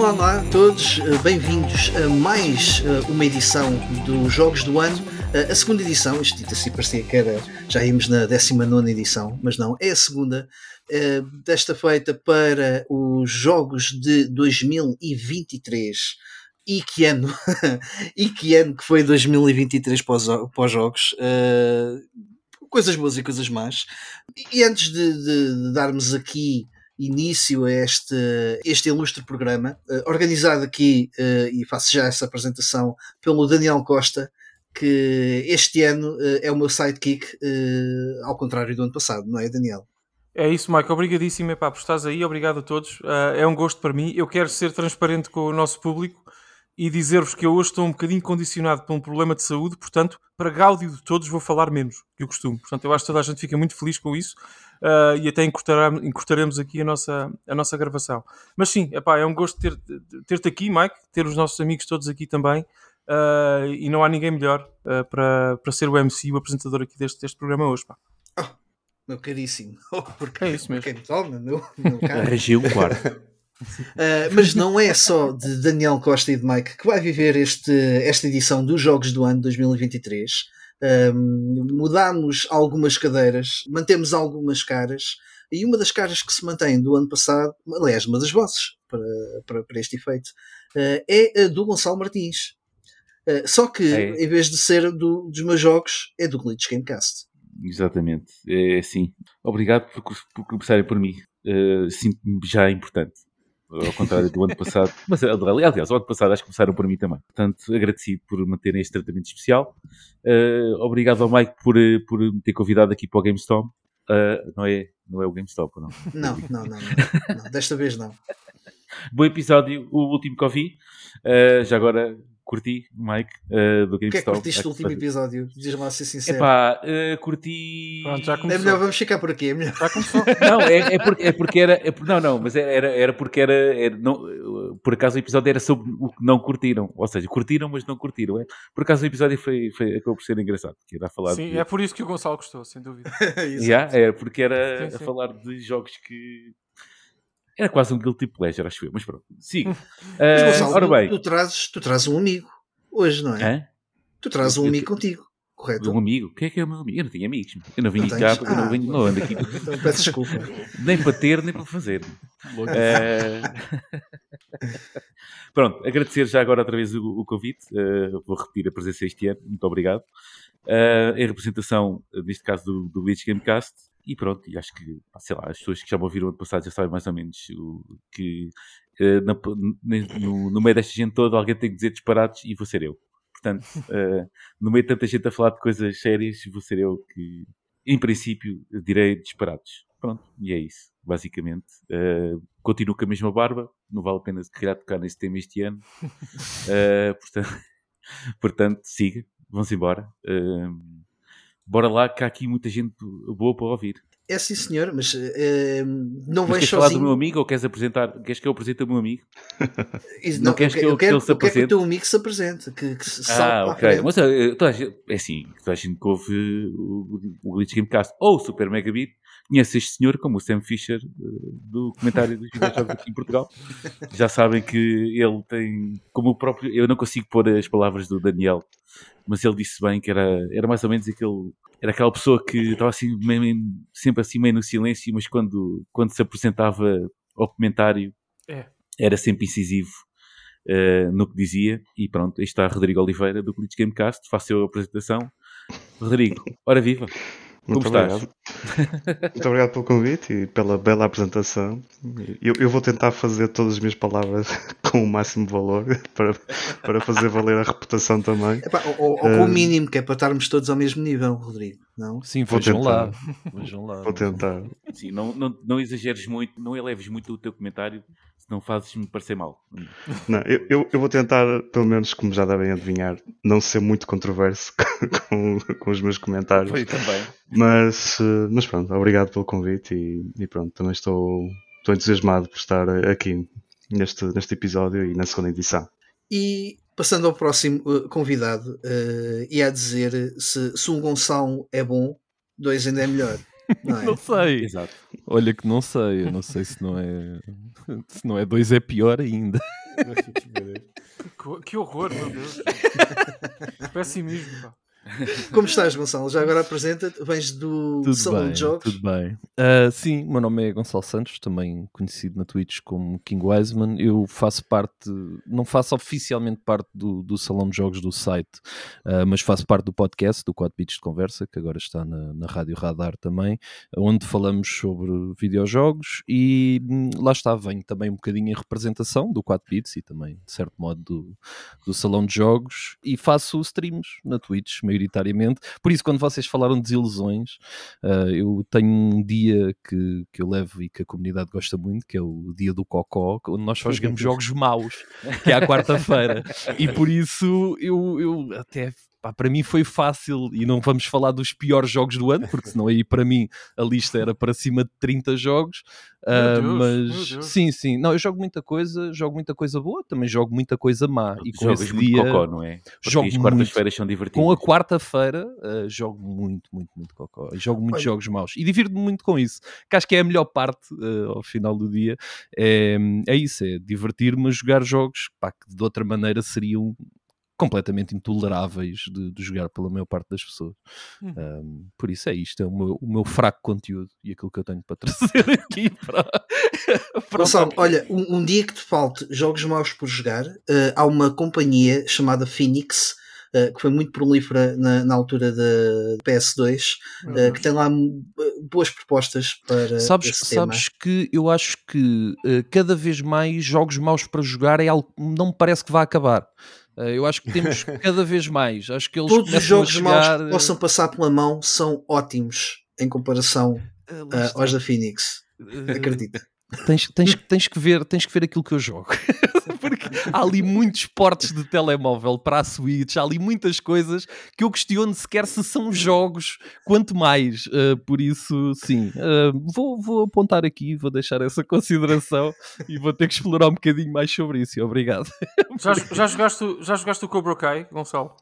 Olá, a todos, eh, bem-vindos a mais eh, uma edição dos Jogos do Ano. Eh, A segunda edição, isto dito assim parecia que era, já íamos na 19 edição, mas não, é a segunda, eh, desta feita para os Jogos de 2023. E que ano, e que ano que foi 2023 para os, para os Jogos. eh, coisas boas e coisas más. E antes de, de- de darmos aqui início a este, este ilustre programa, organizado aqui, e faço já essa apresentação, pelo Daniel Costa, que este ano eh, é o meu sidekick, eh, ao contrário do ano passado, não é, Daniel? É isso, Mike. Obrigadíssimo epá, por estás aí. Obrigado a todos. Ah, é um gosto para mim. Eu quero ser transparente com o nosso público e dizer-vos que eu hoje estou um bocadinho condicionado por um problema de saúde, portanto, para gáudio de todos, vou falar menos que o costume. Portanto, eu acho que toda a gente fica muito feliz com isso ah, e até encurtaremos aqui a nossa, a nossa gravação. Mas sim, epá, é um gosto ter- ter-te aqui, Mike, ter os nossos amigos todos aqui também. Ah, e não há ninguém melhor ah, para, para ser o MC, o apresentador aqui deste, deste programa hoje. Pá. Meu caríssimo. Oh, porque, É isso mesmo. Quem me toma, meu, meu caro. Regiu o quarto. Uh, mas não é só de Daniel Costa e de Mike que vai viver este, esta edição dos Jogos do Ano 2023. Um, mudámos algumas cadeiras, mantemos algumas caras, e uma das caras que se mantém do ano passado, aliás, uma das vozes para, para, para este efeito, uh, é a do Gonçalo Martins. Uh, só que, É. em vez de ser do- dos meus jogos, é do Glitch Gamecast. Exatamente. É assim. Obrigado por, por começarem por mim. Eh, Sinto-me já importante. Ao contrário do ano passado. Mas, aliás, o ano passado acho que começaram por mim também. Portanto, agradecido por manterem este tratamento especial. Eh, obrigado ao Mike por, eh, por me ter convidado aqui para o GameStop. Eh, não, é, não é o GameStop, não. Não, não, não, não, não, desta vez não. Bom episódio, o último que ouvi. Eh, já agora curti, Mike, eh, do O que é que GameStop. curtiste do último episódio? Diz-me lá ser sincero. Epá, eh, curti. Pronto, já É começou. melhor, vamos ficar por aqui. É melhor. Já começou. Não, é, é, porque, é porque era. é por- não, não, mas era, era, porque era. era não, por acaso o episódio era sobre o que não curtiram. Ou seja, curtiram, mas não curtiram. É? Por acaso o episódio foi, foi, acabou por ser engraçado. Que era a falar Sim, de. é por isso que o Gonçalo gostou, sem dúvida. Yeah, é, porque era Sim, a sim. falar de jogos que. Era quase um guilty pleasure, acho eu. Mas pronto, siga. Mas, Ah, Gonçalo, ora tu- bem. Tu, trazes, tu trazes um amigo hoje, não é? Hã? Tu trazes um Eu- amigo contigo, correto? Um amigo? Quem é que é o meu amigo? Eu não tenho amigos. Eu não vim Não cá, tens? eu não, Ah, venho, não ando aqui Então peço desculpa. nem para ter, nem para fazer. Eh, Pronto, agradecer já agora outra vez o, o convite. Eh, vou repetir a presença este ano, muito obrigado. Eh, em representação, neste caso, do, do Glitch Gamecast. E pronto, e acho que, sei lá, as pessoas que já me ouviram ano passado já sabem mais ou menos o, que eh, na- no, no meio desta gente toda alguém tem que dizer disparados e vou ser eu. Portanto, eh, no meio de tanta gente a falar de coisas sérias, vou ser eu que, em princípio, direi disparados. Pronto, e é isso, basicamente. Eh, continuo com a mesma barba, não vale a pena se calhar tocar nesse tema este ano. Eh, portanto, portanto, siga, vamos embora. Eh, bora lá, que há aqui muita gente boa para ouvir. É sim, senhor, mas eh, não Mas vais queres falar do meu sozinho. amigo ou queres apresentar? Queres que eu apresente o meu amigo? Isso, não queres que eu- que quero, ele se eu quero que o apresente? teu amigo se apresente, que, que se Ah, ok. Mas eh, toda a gente, é assim, toda a gente que ouve o, o Glitch Gamecast ou o Super Megabit conhece este senhor como o Sam Fisher eh, do comentário dos videojogos aqui em Portugal. Já sabem que ele tem, como o próprio, eu não consigo pôr as palavras do Daniel, mas ele disse bem que era, era mais ou menos aquele, era aquela pessoa que estava assim, meio- sempre assim meio no silêncio, mas quando, quando se apresentava ao comentário É. era sempre incisivo eh, no que dizia. E pronto, aí está Rodrigo Oliveira do Glitch Gamecast, faço eu a apresentação. Rodrigo, ora viva! Como Muito estás? obrigado. Muito obrigado pelo convite e pela bela apresentação. Eu, eu vou tentar fazer todas as minhas palavras com o máximo valor para, para fazer valer a reputação também. Epá, ou, ou- com o mínimo, que é para estarmos todos ao mesmo nível, Rodrigo. Não? Sim, Vou vejam tentar. lá. Vejam lá. Vou tentar. Sim, não, não, não exageres muito, não eleves muito o teu comentário, senão fazes-me parecer mal. Não, eu, eu, eu vou tentar, pelo menos como já devem adivinhar, não ser muito controverso com, com os meus comentários. Foi também. Mas, eh, mas pronto, obrigado pelo convite e, e pronto, também estou, estou entusiasmado por estar aqui neste, neste episódio e na segunda edição. E passando ao próximo uh, convidado, uh, e a dizer se, se um Gonçalo é bom, dois ainda é melhor. Não é? Não sei. Exato. Olha que não sei. Eu não sei se não é. Se não é dois é pior ainda. Que, que horror, meu Deus. Pessimismo, pá. Como estás, Gonçalo? Já agora apresenta-te, vens do Tudo Salão bem, de Jogos. tudo bem. Ah, sim, o meu nome é Gonçalo Santos, também conhecido na Twitch como King Wiseman. Eu faço parte, não faço oficialmente parte do, do Salão de Jogos do site, ah, mas faço parte do podcast, do 4 Bits de Conversa, que agora está na, na Rádio Radar também, onde falamos sobre videojogos e hum, lá está, venho também um bocadinho em representação do 4 Bits e também, de certo modo, do, do Salão de Jogos e faço streams na Twitch, maioritariamente. Por isso, quando vocês falaram de desilusões, ah, eu tenho um dia que, que eu levo e que a comunidade gosta muito, que é o dia do Cocó, onde nós só jogamos jogos maus, que é à quarta-feira. E por isso eu, eu até. Pá, para mim foi fácil, e não vamos falar dos piores jogos do ano, porque senão aí para mim a lista era para cima de 30 jogos. ah, Deus, mas sim, sim, não, eu jogo muita coisa, jogo muita coisa boa, também jogo muita coisa má. E com Jogas esse muito dia, cocó, não é? Porque jogo as quartas-feiras são divertidas. com a quarta-feira uh, jogo muito, muito, muito cocó. E jogo muitos Olha. jogos maus. E divirto-me muito com isso. Que acho que é a melhor parte uh, ao final do dia. É, é isso, é divertir-me a jogar jogos pá, que de outra maneira seriam completamente intoleráveis de, de jogar pela maior parte das pessoas. Hum. Um, por isso é isto, é o meu, o meu fraco conteúdo e aquilo que eu tenho para trazer aqui para, para Gonçalo, olha, um, um dia que te falte jogos maus por jogar, eh, há uma companhia chamada Phoenix, eh, que foi muito prolífera na, na altura da PS2, eh, que tem lá boas propostas para Sabes, esse tema. sabes que eu acho que eh, cada vez mais jogos maus para jogar é algo que não me parece que vai acabar. Eh, eu acho que temos cada vez mais. Acho que eles Todos os jogos chegar, maus que possam passar pela mão são ótimos em comparação eh, eh, está. aos da Phoenix. Eh, Acredita. Tens, tens, tens, que ver, tens que ver aquilo que eu jogo. Porque há ali muitos portes de telemóvel para a Switch, há ali muitas coisas que eu questiono sequer se são jogos, quanto mais. Uh, por isso, sim, uh, vou, vou apontar aqui, vou deixar essa consideração e vou ter que explorar um bocadinho mais sobre isso. Obrigado. Já, já, jogaste, já jogaste o Cobra Kai, Gonçalo?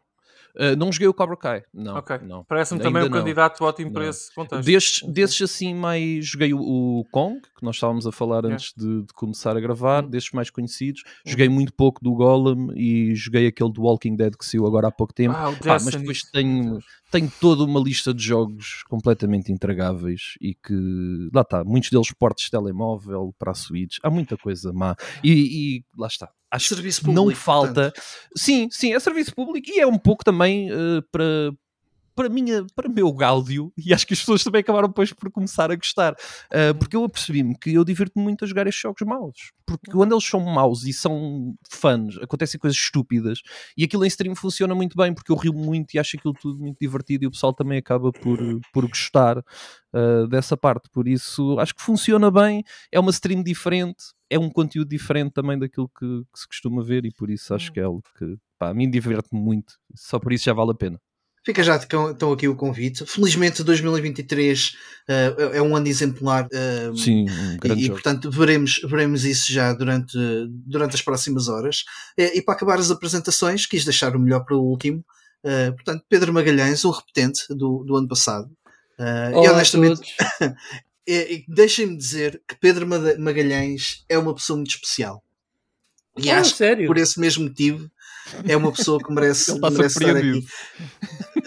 Uh, não joguei o Cobra Kai, não. ok. não. Parece-me também um candidato ótimo para esse contexto. Desses, desses assim mais joguei o, o Kong, que nós estávamos a falar É. antes de, de começar a gravar, Uhum. desses mais conhecidos. Joguei muito pouco do Golem e joguei aquele do Walking Dead que saiu agora há pouco tempo. Ah, o Pá, mas depois tenho, tenho toda uma lista de jogos completamente intragáveis e que lá está, muitos deles portes de telemóvel para a Switch, há muita coisa má. E, e lá está. Acho Serviço que não público, falta. Sim, sim, é serviço público e é um pouco também eh, para. Para, minha, para meu gáudio, e acho que as pessoas também acabaram depois por começar a gostar, Uh, porque eu apercebi-me que eu divirto-me muito a jogar estes jogos maus. Porque quando eles são maus e são fãs, acontecem coisas estúpidas, e aquilo em stream funciona muito bem, porque eu rio muito e acho aquilo tudo muito divertido, e o pessoal também acaba por, por gostar uh, dessa parte. Por isso, acho que funciona bem, é uma stream diferente, é um conteúdo diferente também daquilo que, que se costuma ver, e por isso acho que é algo que, pá, a mim diverte-me muito, só por isso já vale a pena. Fica já então aqui o convite. Felizmente 2023 eh, é um ano exemplar. eh, Sim, um grande e, e, jogo. portanto veremos, veremos isso já durante, durante as próximas horas. Eh, E para acabar as apresentações, quis deixar o melhor para o último. Eh, portanto, Pedro Magalhães, um repetente do, do ano passado. E Olá a honestamente, e deixem-me dizer que Pedro Magalhães é uma pessoa muito especial. E Ah, acho que sério? por esse mesmo motivo é uma pessoa que merece, merece estar aqui.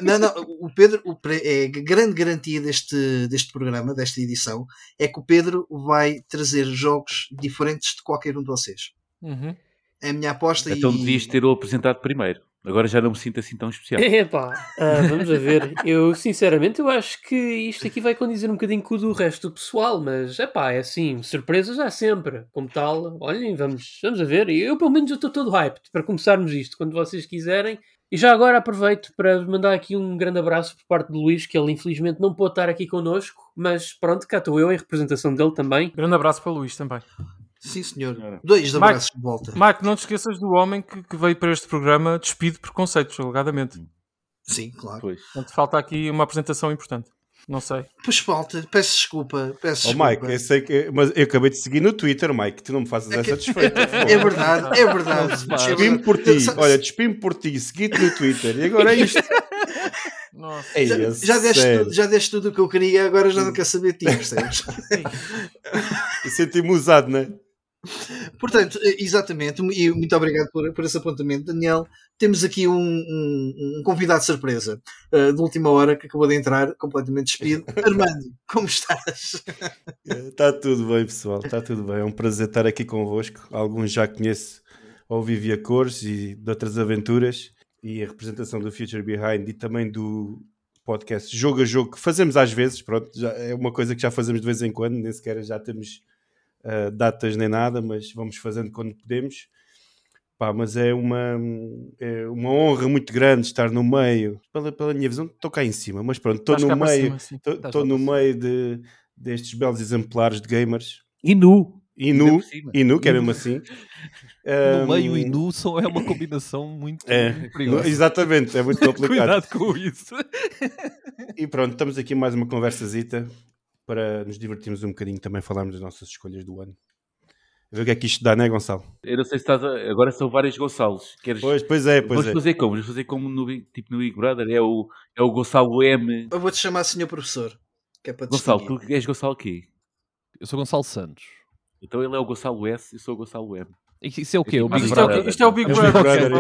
Não, não, o Pedro, o, é, a grande garantia deste, deste programa, desta edição, é que o Pedro vai trazer jogos diferentes de qualquer um de vocês. Uhum. É a minha aposta Então e. devias ter-o apresentado primeiro. Agora já não me sinto assim tão especial. Epá, ah, vamos a ver. Eu, sinceramente, eu acho que isto aqui vai condizer um bocadinho com o do resto do pessoal, mas, epá, é assim, surpresas há sempre. Como tal, olhem, vamos, vamos a ver. Eu, pelo menos, eu estou todo hyped para começarmos isto, quando vocês quiserem. E já agora aproveito para mandar aqui um grande abraço por parte de Luís, que ele infelizmente não pôde estar aqui connosco, mas pronto, cá estou eu em representação dele também. Grande abraço para o Luís também. Sim, senhor. Dois Mike- abraços de volta. Mike, não te esqueças do homem que, que veio para este programa despido preconceitos, alegadamente. Sim, claro. Pois. Portanto, falta aqui uma apresentação importante. Não sei. Pois falta, peço desculpa. Peço Oh, desculpa. Mike, eu sei que. Mas eu acabei de seguir no Twitter, Mike. Tu não me fazes essa desfeita. É verdade, é verdade. É Despimo por ti. Olha, despimo por ti. Segui-te no Twitter. E agora é isto. Nossa. É já, isso, já, deste tudo, já deste tudo o que eu queria, agora já não quero saber de ti, percebes? Eu Senti-me usado, não é? Portanto, exatamente, e muito obrigado por, por esse apontamento, Daniel. Temos aqui um, um- um convidado surpresa eh, de última hora que acabou de entrar, completamente despido. Armando, como estás? Está tudo bem, pessoal. Está tudo bem. É um prazer estar aqui convosco. Alguns já conheço ao vivo e a cores e de outras aventuras. E a representação do Future Behind e também do podcast Jogo a Jogo, que fazemos às vezes. Pronto, já é uma coisa que já fazemos de vez em quando. Nem sequer já temos ah, datas nem nada, mas vamos fazendo quando podemos. Pá, mas é uma, é uma honra muito grande estar no meio. Pela, pela minha visão, estou cá em cima, mas pronto, estou no meio. Estou no meio de, destes belos exemplares de gamers. E nu. E nu, e nu, que é mesmo assim. No Ahm, meio e nu são, é uma combinação muito É, perigosa. exatamente, é muito complicado. Cuidado com isso. E pronto, estamos aqui mais uma conversazita para nos divertirmos um bocadinho também falarmos das nossas escolhas do ano. Ver o que é que isto dá, não é, Gonçalo? Eu não sei se estás a... Agora são vários Gonçalos. Queres... Pois, pois é, pois Vamos é. fazer como? Vamos fazer como no, Big- tipo no Big Brother? É o, é o Gonçalo M. Eu vou-te chamar senhor professor, que é para Gonçalo, distinguir. tu és Gonçalo quê? Eu sou Gonçalo Santos. Então ele é o Gonçalo S e eu sou o Gonçalo M. Isso é o quê? O Mas Big isto é o, Brother? quê? Isto é o Big Brother.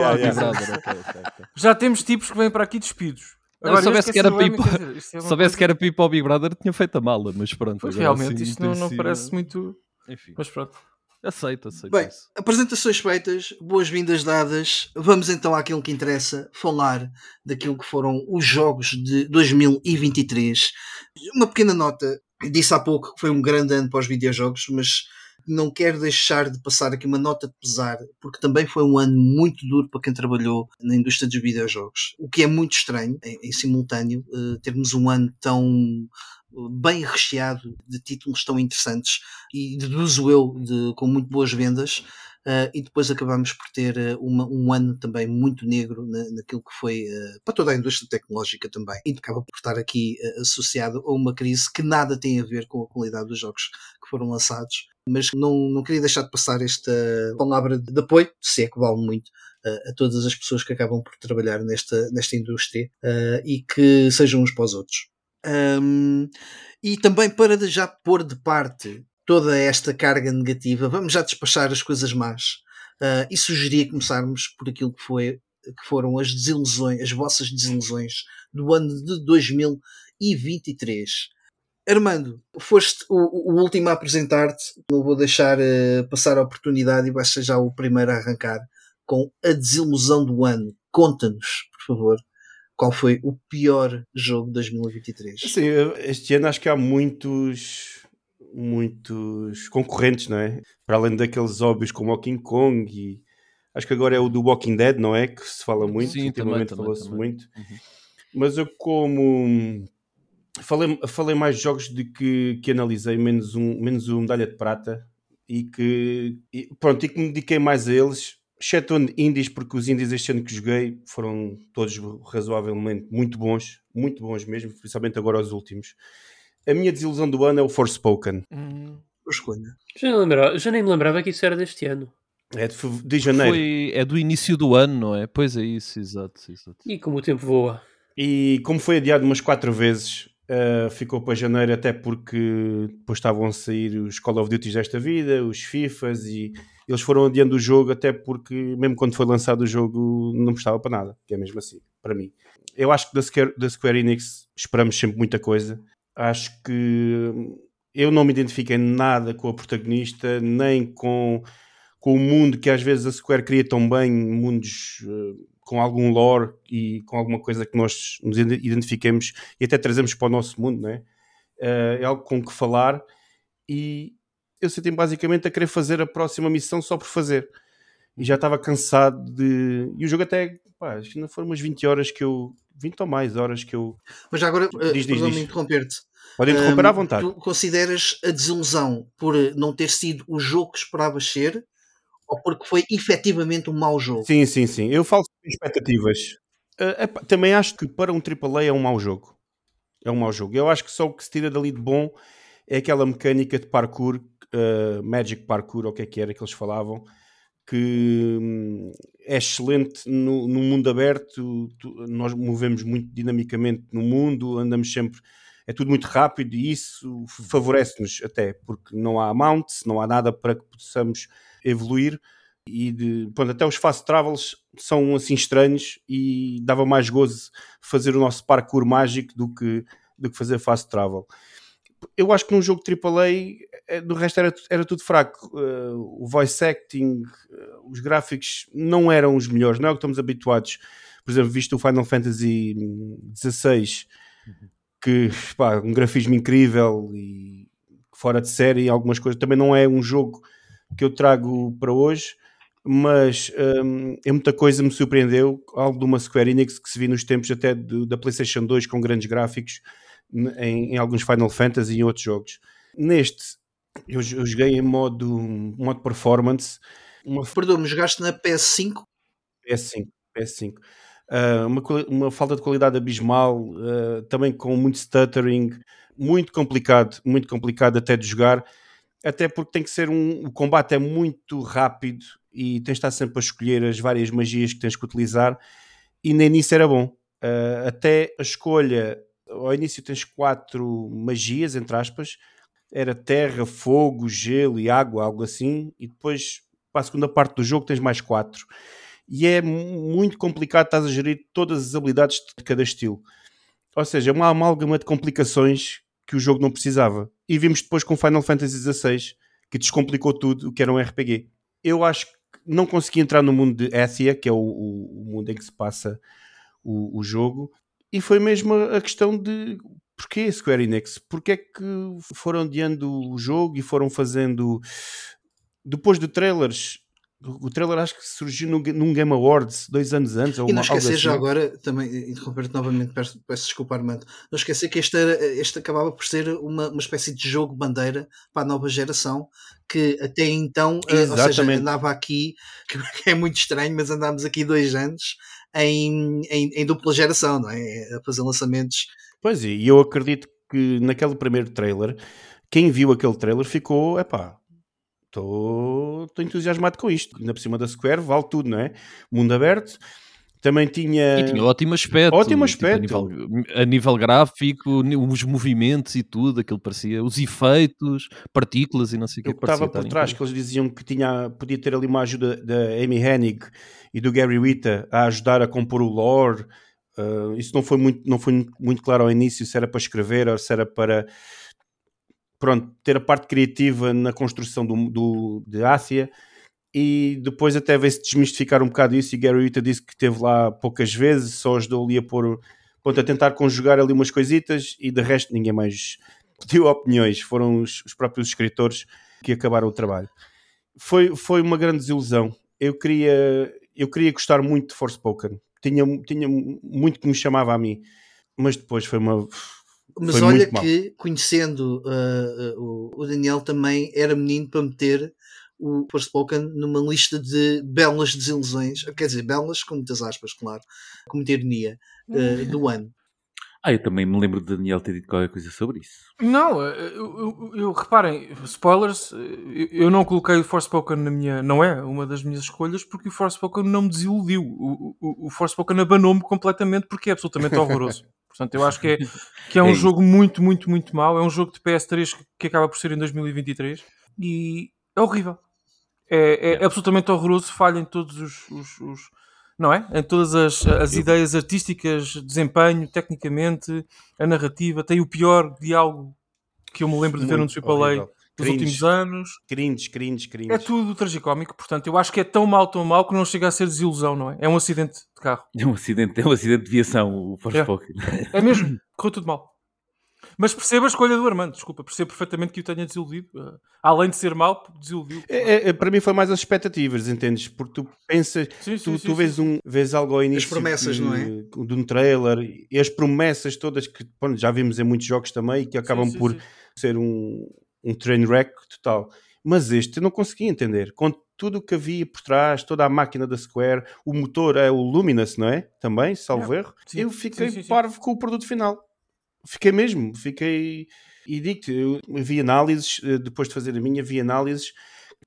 Já temos tipos que vêm para aqui despidos. Não, se soubesse que era o M, pipa- quer dizer, isto uma Se soubesse coisa- que era pipa ao Big Brother, tinha feito a mala, mas pronto. Pois, agora realmente, assim, isto não, não sido- parece muito. Enfim, Mas pronto. aceito, aceito Bem, isso. apresentações feitas, boas-vindas dadas. Vamos então àquilo que interessa, falar daquilo que foram os jogos de 2023. Uma pequena nota, disse há pouco que foi um grande ano para os videojogos, mas não quero deixar de passar aqui uma nota de pesar, porque também foi um ano muito duro para quem trabalhou na indústria dos videojogos. O que é muito estranho, em, em simultâneo, eh, termos um ano tão eh, bem recheado de títulos tão interessantes e deduzo eu de, com muito boas vendas Uh, e depois acabamos por ter uh, uma- um ano também muito negro na- naquilo que foi uh, para toda a indústria tecnológica também. E acaba por estar aqui uh, associado a uma crise que nada tem a ver com a qualidade dos jogos que foram lançados. Mas não, não queria deixar de passar esta palavra de apoio, se é que vale muito, a todas as pessoas que acabam por trabalhar nesta, nesta indústria uh, e que sejam uns para os outros. Um, e também para já pôr de parte toda esta carga negativa, vamos já despachar as coisas más uh, e sugeria começarmos por aquilo que, foi, que foram as desilusões, as vossas desilusões do ano de 2023. Armando, foste o, o último a apresentar-te, não vou deixar uh, passar a oportunidade e vais ser já o primeiro a arrancar com a desilusão do ano. Conta-nos, por favor, qual foi o pior jogo de 2023. Assim, este ano acho que há muitos muitos concorrentes, não é? Para além daqueles óbvios como o King Kong e acho que agora é o do Walking Dead, não é? Que se fala muito, Sim, ultimamente falou-se muito. Uhum. Mas eu como falei, falei mais de jogos de que, que analisei, menos um, menos um medalha de prata e que e, pronto, e que me dediquei mais a eles, exceto indies, porque os indies este ano que joguei foram todos razoavelmente muito bons, muito bons mesmo, principalmente agora os últimos. A minha desilusão do ano é o Forspoken. Hum, escolha. Já nem, lembrava, já nem me lembrava que isso era deste ano. É de, de janeiro. Foi, é do início do ano, não é? Pois é isso, exato. exato. E como o tempo voa. E como foi adiado umas quatro vezes, uh, ficou para janeiro, até porque depois estavam a sair os Call of Duty desta vida, os FIFAs, e eles foram adiando o jogo, até porque, mesmo quando foi lançado o jogo, não prestava para nada, que é mesmo assim, para mim. Eu acho que da Square, da Square Enix esperamos sempre muita coisa. Acho que eu não me identifiquei nada com a protagonista, nem com, com o mundo que às vezes a Square cria tão bem, mundos uh, com algum lore e com alguma coisa que nós nos identifiquemos e até trazemos para o nosso mundo, não é? Uh, é algo com que falar e eu senti basicamente a querer fazer a próxima missão só por fazer. E já estava cansado de. E o jogo até. Pá, acho que ainda foram umas 20 horas que eu. 20 ou mais horas que eu. Mas já agora, Diz, diz, perdão-me diz. interromper-te. Podem interromper à vontade. Tu consideras a desilusão por eh, não ter sido o jogo que esperavas ser ou porque foi efetivamente um mau jogo? Sim, sim, sim. Eu falo expectativas. Uh, também acho que para um AAA é um mau jogo. É um mau jogo. Eu acho que só o que se tira dali de bom é aquela mecânica de parkour, uh, Magic Parkour, ou o que é que era que eles falavam, que hum, é excelente no, no mundo aberto. tu- nós movemos muito dinamicamente no mundo, andamos sempre. É tudo muito rápido e isso favorece-nos até, porque não há mounts, não há nada para que possamos evoluir. E de, pronto, até os fast travels são assim estranhos e dava mais gozo fazer o nosso parkour mágico do que, do que fazer fast travel. Eu acho que num jogo AAA, eh, do resto era, era tudo fraco. Eh, o voice acting, eh, os gráficos não eram os melhores, não é o que estamos habituados. Por exemplo, visto o Final Fantasy XVI, que pá, um grafismo incrível e fora de série, algumas coisas. Também não é um jogo que eu trago para hoje, mas hum, é muita coisa me surpreendeu. Algo de uma Square Enix que se viu nos tempos até de- da PlayStation 2 com grandes gráficos em, em alguns Final Fantasy e em outros jogos. Neste, eu, eu joguei em modo, modo performance, uma Perdoa-me, jogaste na PS5? PS5, PS5. Ah, uma, uma falta de qualidade abismal, ah, também com muito stuttering, muito complicado, muito complicado até de jogar, até porque tem que ser um. O combate é muito rápido e tens de estar sempre a escolher as várias magias que tens que utilizar, e nem nisso era bom. Ah, até a escolha, ao início tens quatro magias, entre aspas, era terra, fogo, gelo e água, algo assim, e depois para a segunda parte do jogo tens mais quatro e é mu- muito complicado estás a gerir todas as habilidades de cada estilo. Ou seja, é uma amálgama de complicações que o jogo não precisava. E vimos depois com Final Fantasy XVI, que descomplicou tudo o que era um RPG. Eu acho não consegui entrar no mundo de Athia, que é o, o- mundo em que se passa o, o jogo, e foi mesmo a questão de porquê Square Enix? Porquê é que foram adiando o jogo e foram fazendo depois de trailers o trailer acho que surgiu num, num Game Awards dois anos antes ou E não esquecer já assim. agora, também interromper-te novamente, peço, peço desculpa, Armando. Não esquecer que este, era, este acabava por ser uma, uma espécie de jogo bandeira para a nova geração que até então, eh, ou seja, Exatamente. andava aqui, que é muito estranho, mas andámos aqui dois anos em, em, em dupla geração, não é? A fazer lançamentos. Pois é, e eu acredito que naquele primeiro trailer, quem viu aquele trailer ficou, epá, estou entusiasmado com isto. Ainda por cima da Square, vale tudo, não é? Mundo aberto. Também tinha. E tinha ótimo aspecto. Ótimo tipo, aspecto. a, nível, a nível gráfico, os movimentos e tudo, aquilo parecia, os efeitos, partículas e não sei o que o que estava por trás, que eles diziam que tinha, podia ter ali uma ajuda da Amy Hennig e do Gary Whitta a ajudar a compor o lore. Uh, isso não foi, muito, não foi muito claro ao início se era para escrever ou se era para pronto, ter a parte criativa na construção do, do, de Ásia e depois até veio-se desmistificar um bocado isso e Gary Whitta disse que esteve lá poucas vezes, só ajudou ali a pôr pronto, a tentar conjugar ali umas coisitas e de resto ninguém mais pediu opiniões, foram os, os próprios escritores que acabaram o trabalho. Foi, foi uma grande desilusão. Eu queria, eu queria gostar muito de Forspoken. Tinha, tinha muito que me chamava a mim, mas depois foi uma. Mas foi olha muito mal. que, conhecendo uh, uh, o Daniel, também era menino para meter o Forspoken numa lista de belas desilusões, quer dizer, belas com muitas aspas, claro, com muita ironia, uh, do ano. Ah, eu também me lembro de Daniel ter dito qualquer coisa sobre isso. Não, eu, eu- eu- reparem, spoilers, eu, eu não coloquei o Forspoken na minha. Não é uma das minhas escolhas porque o Forspoken não me desiludiu. O, o, o Forspoken abanou-me completamente porque é absolutamente horroroso. Portanto, eu acho que é, que é um É jogo muito, muito, muito mau. É um jogo de PS3 que acaba por ser em 2023 e é horrível. É, é absolutamente horroroso, falha em todos os, os- os- não é? Em todas as, as ideias artísticas, desempenho, tecnicamente, a narrativa, tem o pior diálogo que eu me lembro de ver num Muito AAA horrível. dos últimos anos. Cringe, cringe, cringe. É tudo tragicómico, portanto, eu acho que é tão mau, tão mau que não chega a ser desilusão, não é? É um acidente de carro. É um acidente, é um acidente de viação, o Forspoken. É mesmo, correu tudo mal. Mas percebo a escolha do Armando, desculpa, percebo perfeitamente que o tenha desiludido. Uh, além de ser mau, desiludiu. É, é, é, para mim foi mais as expectativas, entendes? Porque tu pensas, Sim, sim, tu, sim, tu vês, sim. um, vês algo ao início promessas, que- não é? de um trailer e as promessas todas que pronto, já vimos em muitos jogos também que acabam Sim, sim, por sim. ser um, um train wreck total. Mas este eu não consegui entender. Com tudo o que havia por trás, toda a máquina da Square, o motor é o Luminous, não é? Também, salvo erro. Sim, Eu sim, fiquei sim, sim. parvo com o produto final. Fiquei mesmo, fiquei. E digo-te, eu vi análises, eh, depois de fazer a minha, vi análises.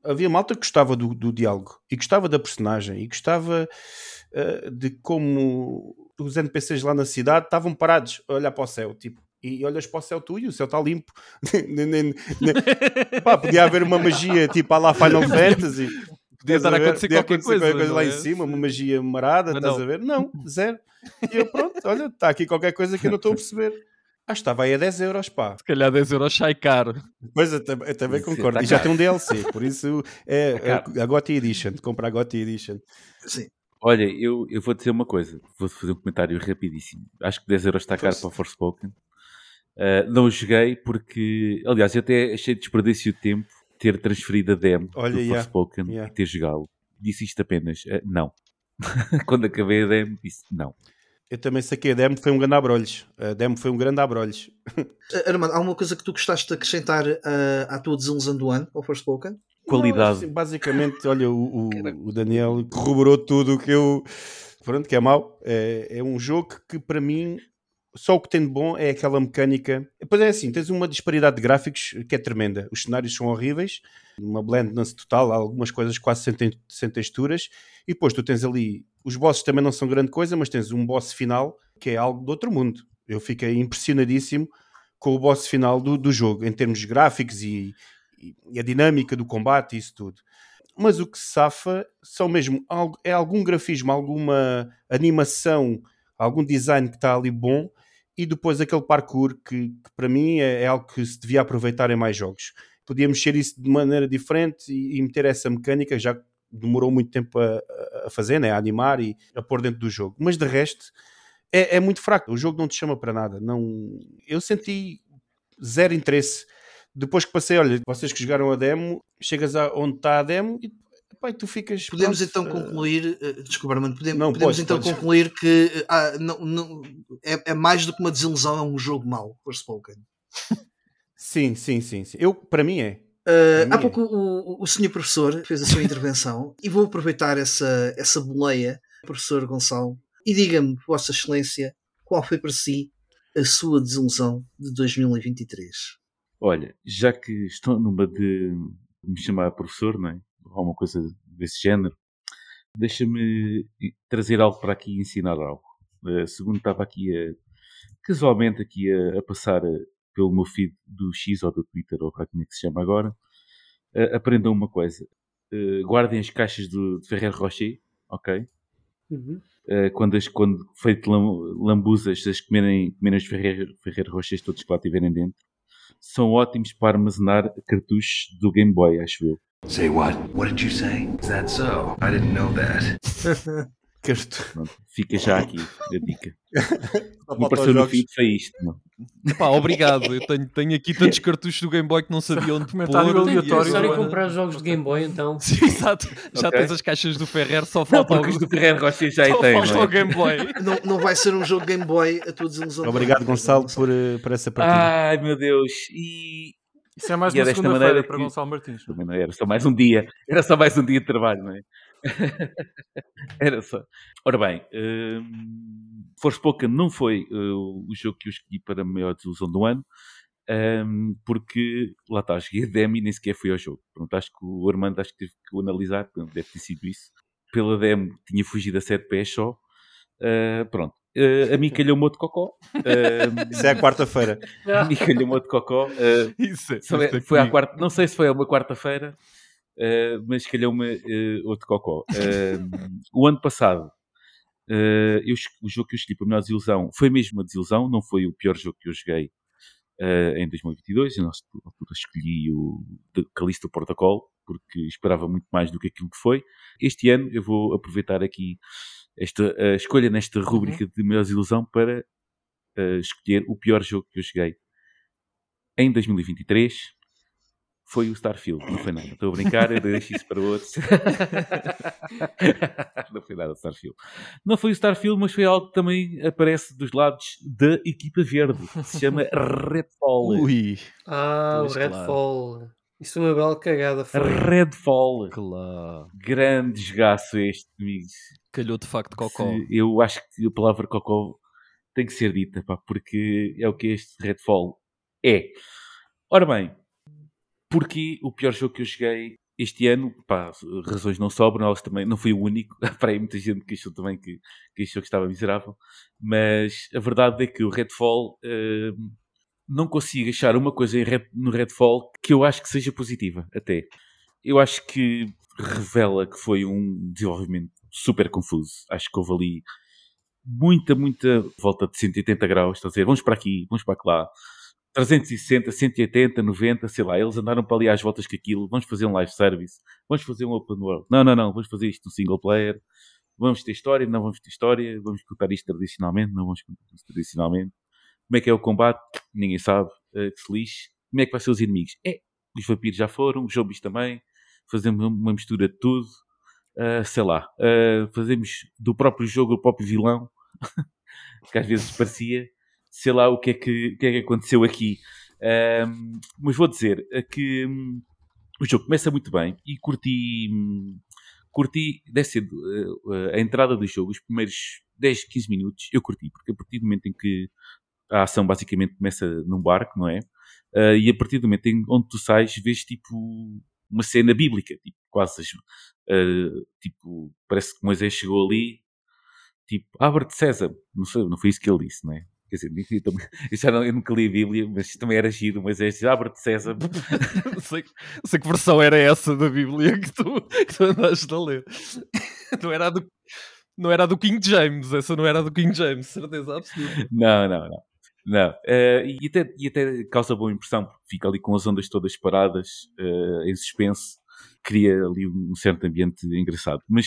Havia malta que gostava do, do diálogo e gostava da personagem e gostava eh, de como os NPCs lá na cidade estavam parados a olhar para o céu, tipo, e olhas para o céu tu e o céu está limpo. Pá, podia haver uma magia tipo à lá Final Fantasy. Podia estar a ver? acontecer qualquer acontecer coisa, lá não em é? cima, uma magia marada, Mas estás não. a ver? Não, zero. E eu, pronto, olha, está aqui qualquer coisa que eu não estou a perceber. Ah, estava aí a 10 euros, pá. Se calhar 10 euros sai caro. Pois eu, eu também Isso concordo. tá e já tem um DLC, por isso é, Tá é a GOTY Edition. Compra a GOTY Edition. Sim. Olha, eu, eu vou dizer uma coisa, vou fazer um comentário rapidíssimo. Acho que 10 euros está caro para o Forspoken. Uh, não o joguei porque, aliás, eu até achei desperdício de tempo ter transferido a demo Olha, do yeah, Forspoken yeah. e ter jogá-lo. Disse isto apenas, uh, não. Quando acabei a demo, disse não. Eu também saquei a demo, foi um grande abrolhos. A demo foi um grande abrolhos. Uh, Armando, há uma coisa que tu gostaste de acrescentar uh, à tua desilusão do ano, ao Forspoken? Qualidade. Não, assim, basicamente, olha, o, o- o Daniel corroborou tudo o que eu. Pronto, que é mau. É, é um jogo que, para mim, só o que tem de bom é aquela mecânica. Depois é assim: tens uma disparidade de gráficos que é tremenda. Os cenários são horríveis, uma blendness total, há algumas coisas quase sem, sem texturas. E depois tu tens ali. Os bosses também não são grande coisa, mas tens um boss final que é algo de outro mundo. Eu fiquei impressionadíssimo com o boss final do, do jogo, em termos gráficos e, e- a dinâmica do combate e isso tudo. Mas o que se safa são mesmo é algum grafismo, alguma animação, algum design que está ali bom e depois aquele parkour que, que para mim é, é algo que se devia aproveitar em mais jogos. Podia mexer isso de maneira diferente e, e meter essa mecânica, já demorou muito tempo a- a fazer, né? a animar e a pôr dentro do jogo. Mas de resto é, é muito fraco. O jogo não te chama para nada. Não... Eu senti zero interesse. Depois que passei, olha, vocês que jogaram a demo, chegas a onde está a demo e, e tu ficas. Podemos pronto, então eh, concluir, uh, desculpa, Armando, podemos, Não, podemos podes, então podes. concluir que uh, ah, não, não- é, é mais do que uma desilusão, é um jogo mau, Forspoken. Sim, sim, sim, sim. Eu, para mim é. Uh, Para há mim é. pouco o, o, o senhor professor fez a sua intervenção e vou aproveitar essa, essa boleia, professor Gonçalo, e diga-me, Vossa Excelência, qual foi para si a sua desilusão de 2023? Olha, já que estou numa de me chamar professor, não é? Ou uma coisa desse género, deixa-me trazer algo para aqui e ensinar algo. Eh, segundo estava aqui a, casualmente aqui a, a passar eh, pelo meu feed do X ou do Twitter, ou lá como é que se chama agora, eh, aprendam uma coisa. Eh, guardem as caixas do, de Ferrer Rocher, ok? Uhum. Uh, quando, as, quando feito lam- lambuzas, as comerem, comerem os Ferreiro, Ferreiro Rochers todos que lá tiverem dentro, são ótimos para armazenar cartuchos do Game Boy, acho eu. Say what? What did you say? Is that so? I didn't know that. Fica já aqui a dica. Só Me os no feed, foi isto. Não. Pá, obrigado. Eu tenho, tenho aqui tantos cartuchos do Game Boy que não sabia onde Comentário pôr. aleatório. Olha. comprar jogos de Game Boy então. Sim, exato. Já Ok. tens as caixas do Ferrer, só Não, falta porque os do Ferreiro Rocher já só tem, falta não o é? Game Boy. Não, não vai ser um jogo Game Boy a tua desilusão. do Obrigado, Gonçalo, por, eh, por essa partida. Ai, meu Deus. E Isso é mais E é uma segunda-feira para Gonçalo Martins. também não era só mais um dia. Era só mais um dia de trabalho, não é? era só. Ora bem, hum, Forspoken não foi uh, o jogo que eu escolhi para a maior desilusão do ano. hum, porque lá está, cheguei a demo e nem sequer fui ao jogo. Pronto, acho que o Armando acho que teve que analisar, deve ter sido isso. Pela demo tinha fugido a sete pés só. Uh, pronto, Uh, a mim calhou-me outro cocó. Uh, Isso é a quarta-feira. a mim calhou-me outro cocó. Uh, Isso, só é- foi à quarta, não sei se foi a uma quarta-feira, mas calhou-me outro cocó. O ano passado, eu o jogo que eu escolhi para a melhor desilusão foi mesmo uma desilusão, não foi o pior jogo que eu joguei em 2022. Eu, na altura, escolhi o de Callisto Protocol, porque esperava muito mais do que aquilo que foi. Este ano eu vou aproveitar aqui esta a escolha nesta rúbrica de melhor desilusão para eh, escolher o pior jogo que eu joguei em 2023 foi o Starfield, não foi nada. Estou a brincar, eu deixo isso para outros. não foi nada o Starfield. Não foi o Starfield, mas foi algo que também aparece dos lados da equipa verde. que Se chama Redfall. Ui, Ah, o Redfall. Isso foi uma bela cagada. Foi. Redfall. claro. Grande jogaço este, amigos. Calhou de facto cocó. Se- Eu acho que a palavra cocó tem que ser dita, pá, porque é o que este Redfall é. Ora bem, porque o pior jogo que eu cheguei este ano, pá, razões não sobram, elas também, não fui o único, para aí muita gente que achou também que, que achou que estava miserável, mas a verdade é que o Redfall eh, não consigo achar uma coisa no Redfall que eu acho que seja positiva, até. Eu acho que revela que foi um desenvolvimento super confuso. Acho que houve ali muita, muita volta de 180 graus, estás a dizer, vamos para aqui, vamos para lá. 360, 180, 90, sei lá, eles andaram para ali às voltas com aquilo, vamos fazer um live service, vamos fazer um open world. Não, não, não, vamos fazer isto no single player, vamos ter história, não vamos ter história, vamos contar isto tradicionalmente, não vamos contar isto tradicionalmente. Como é que é o combate? Ninguém sabe, eh, que se lixe. Como é que vai ser os inimigos? É, os vampiros já foram, os zombies também, fazemos uma mistura de tudo, Ah, sei lá, ah, fazemos do próprio jogo o próprio vilão, que às vezes parecia, sei lá o que é que, que, é que aconteceu aqui. Ahm, mas vou dizer que hum, o jogo começa muito bem e curti, hum, curti deve ser a entrada do jogo, os primeiros 10, 15 minutos, eu curti, porque a partir do momento em que a ação basicamente começa num barco, não é? Ah, e a partir do momento em onde tu sais, vês tipo uma cena bíblica, tipo, quase ah, tipo, parece que Moisés chegou ali, tipo, abre-te César, não sei, não foi isso que ele disse, não é? Quer dizer, eu, também- eu já não, eu nunca li a Bíblia, mas também era giro, Moisés diz, abre-te César, não, sei, não sei que versão era essa da Bíblia que tu, que tu andaste a ler. Não era a do, não era a do King James, essa não era a do King James, certeza absoluta. Não, não, não. Não. Eh, e, até, e até causa boa impressão, porque fica ali com as ondas todas paradas, eh, em suspense, cria ali um certo ambiente engraçado. Mas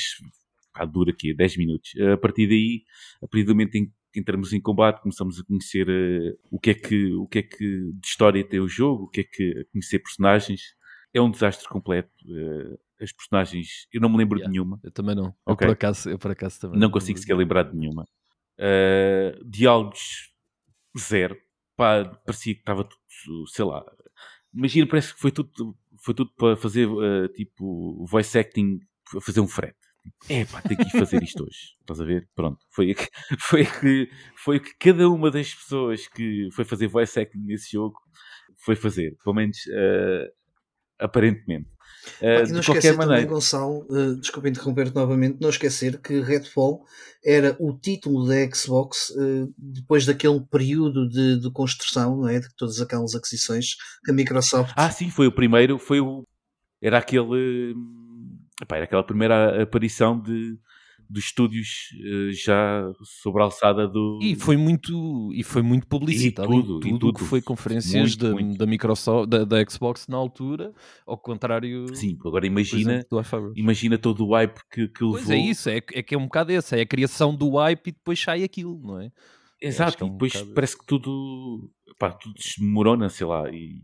pá, dura aqui 10 minutos. Eh, a partir daí, a partir do momento em que entramos em combate, começamos a conhecer o, que é que, o que é que de história tem o jogo, o que é que a conhecer personagens. É um desastre completo. As personagens, eu não me lembro Yeah. de nenhuma. Eu também não. Eu, Ok. por acaso, eu por acaso também Não consigo sequer lembrar de nenhuma. Uh, diálogos zero. Pá, parecia que estava tudo, sei lá. Imagina, parece que foi tudo, foi tudo para fazer uh, tipo voice acting, fazer um frete. É pá, tenho que ir fazer isto hoje. Estás a ver? Pronto. Foi, o que- foi, que, foi que cada uma das pessoas que foi fazer voice acting nesse jogo foi fazer. Pelo menos uh, aparentemente. Uh, e não de esquecer qualquer também, maneira. Gonçalo, eh, desculpa interromper-te novamente, não esquecer que Redfall era o título da Xbox eh, depois daquele período de, de construção, não é? De todas aquelas aquisições que a Microsoft. Ah, sim, foi o primeiro, foi o. Era aquele. hum, epá, era aquela primeira aparição de, dos estúdios eh, já sobre a alçada do. E foi muito, e foi muito publicitado E tudo, tudo, e tudo. que foi conferências Muito, da, muito. da Microsoft, da, da Xbox na altura, ao contrário Sim, agora imagina, exemplo, imagina todo o hype que, que levou. Pois é isso, é, é que é um bocado esse, é a criação do hype e depois sai aquilo, não é? Exato, é e um depois bocado- parece que tudo, pá, tudo desmorona, sei lá, e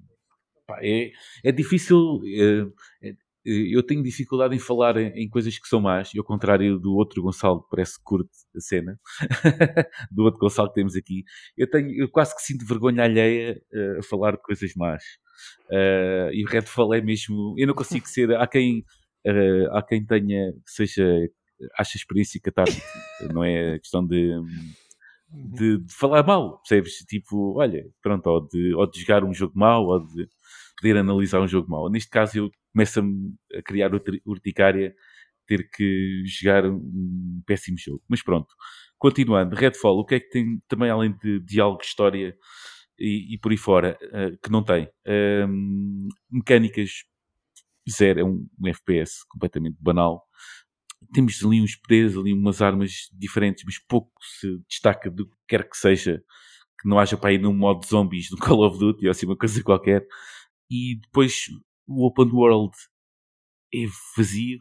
pá, é, é difícil, é- é- eu tenho dificuldade em falar em, coisas que são más, e ao contrário do outro Gonçalo que parece que curte a cena, do outro Gonçalo que temos aqui, eu, tenho, eu quase que sinto vergonha alheia eh, a falar de coisas más. Eh, e o Redfall é mesmo, eu não consigo ser, há quem, eh, há quem tenha, que seja, acha experiência catártica, não é questão de de, de falar mal, percebes? Tipo, olha, pronto, ou de, ou de jogar um jogo mau, ou de poder analisar um jogo mau. Neste caso, eu começo-me a criar urti- urticária ter que jogar um péssimo jogo. Mas pronto, continuando, Redfall, o que é que tem também além de diálogo, história e, e por aí fora, eh, que não tem? Ahm, mecânicas zero, é um, um FPS completamente banal temos ali uns poderes, ali umas armas diferentes, mas pouco se destaca do que quer que seja, que não haja para aí num modo zombies do Call of Duty ou assim uma coisa qualquer. E depois o Open World é vazio,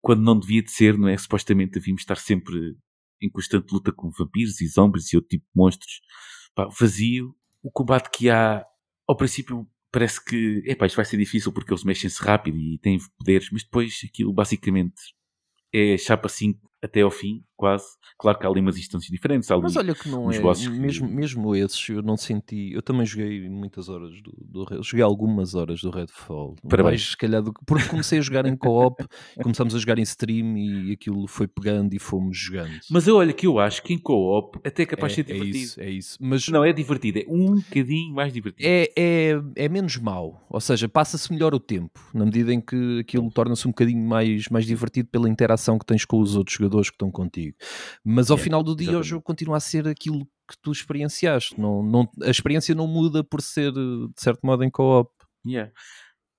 quando não devia de ser, não é? Supostamente devíamos estar sempre em constante luta com vampiros e zombies e outro tipo de monstros. Pá, vazio. O combate que há, ao princípio, parece que, epá, isto vai ser difícil porque eles mexem-se rápido e têm poderes, mas depois aquilo basicamente é chapa 5 até ao fim. Quase. Claro que há ali umas instâncias diferentes. Ali Mas olha que não é, bosses que- mesmo, mesmo esses, eu não senti, eu também joguei muitas horas do, do joguei algumas horas do Redfall, Parabéns. mais se calhar do que, porque comecei a jogar em co-op, começamos a jogar em stream e aquilo foi pegando e fomos jogando. Mas eu olha que eu acho que em co-op até é capaz de é, ser é divertido. isso, é isso. Mas Não, é divertido, é um bocadinho mais divertido. é, é, é menos mau, ou seja, passa-se melhor o tempo, na medida em que aquilo torna-se um bocadinho mais, mais divertido pela interação que tens com os outros jogadores que estão contigo. Mas ao Yeah, final do dia o exatamente. jogo continua a ser aquilo que tu experienciaste. Não, não, a experiência não muda por ser, de certo modo, em co-op. Yeah.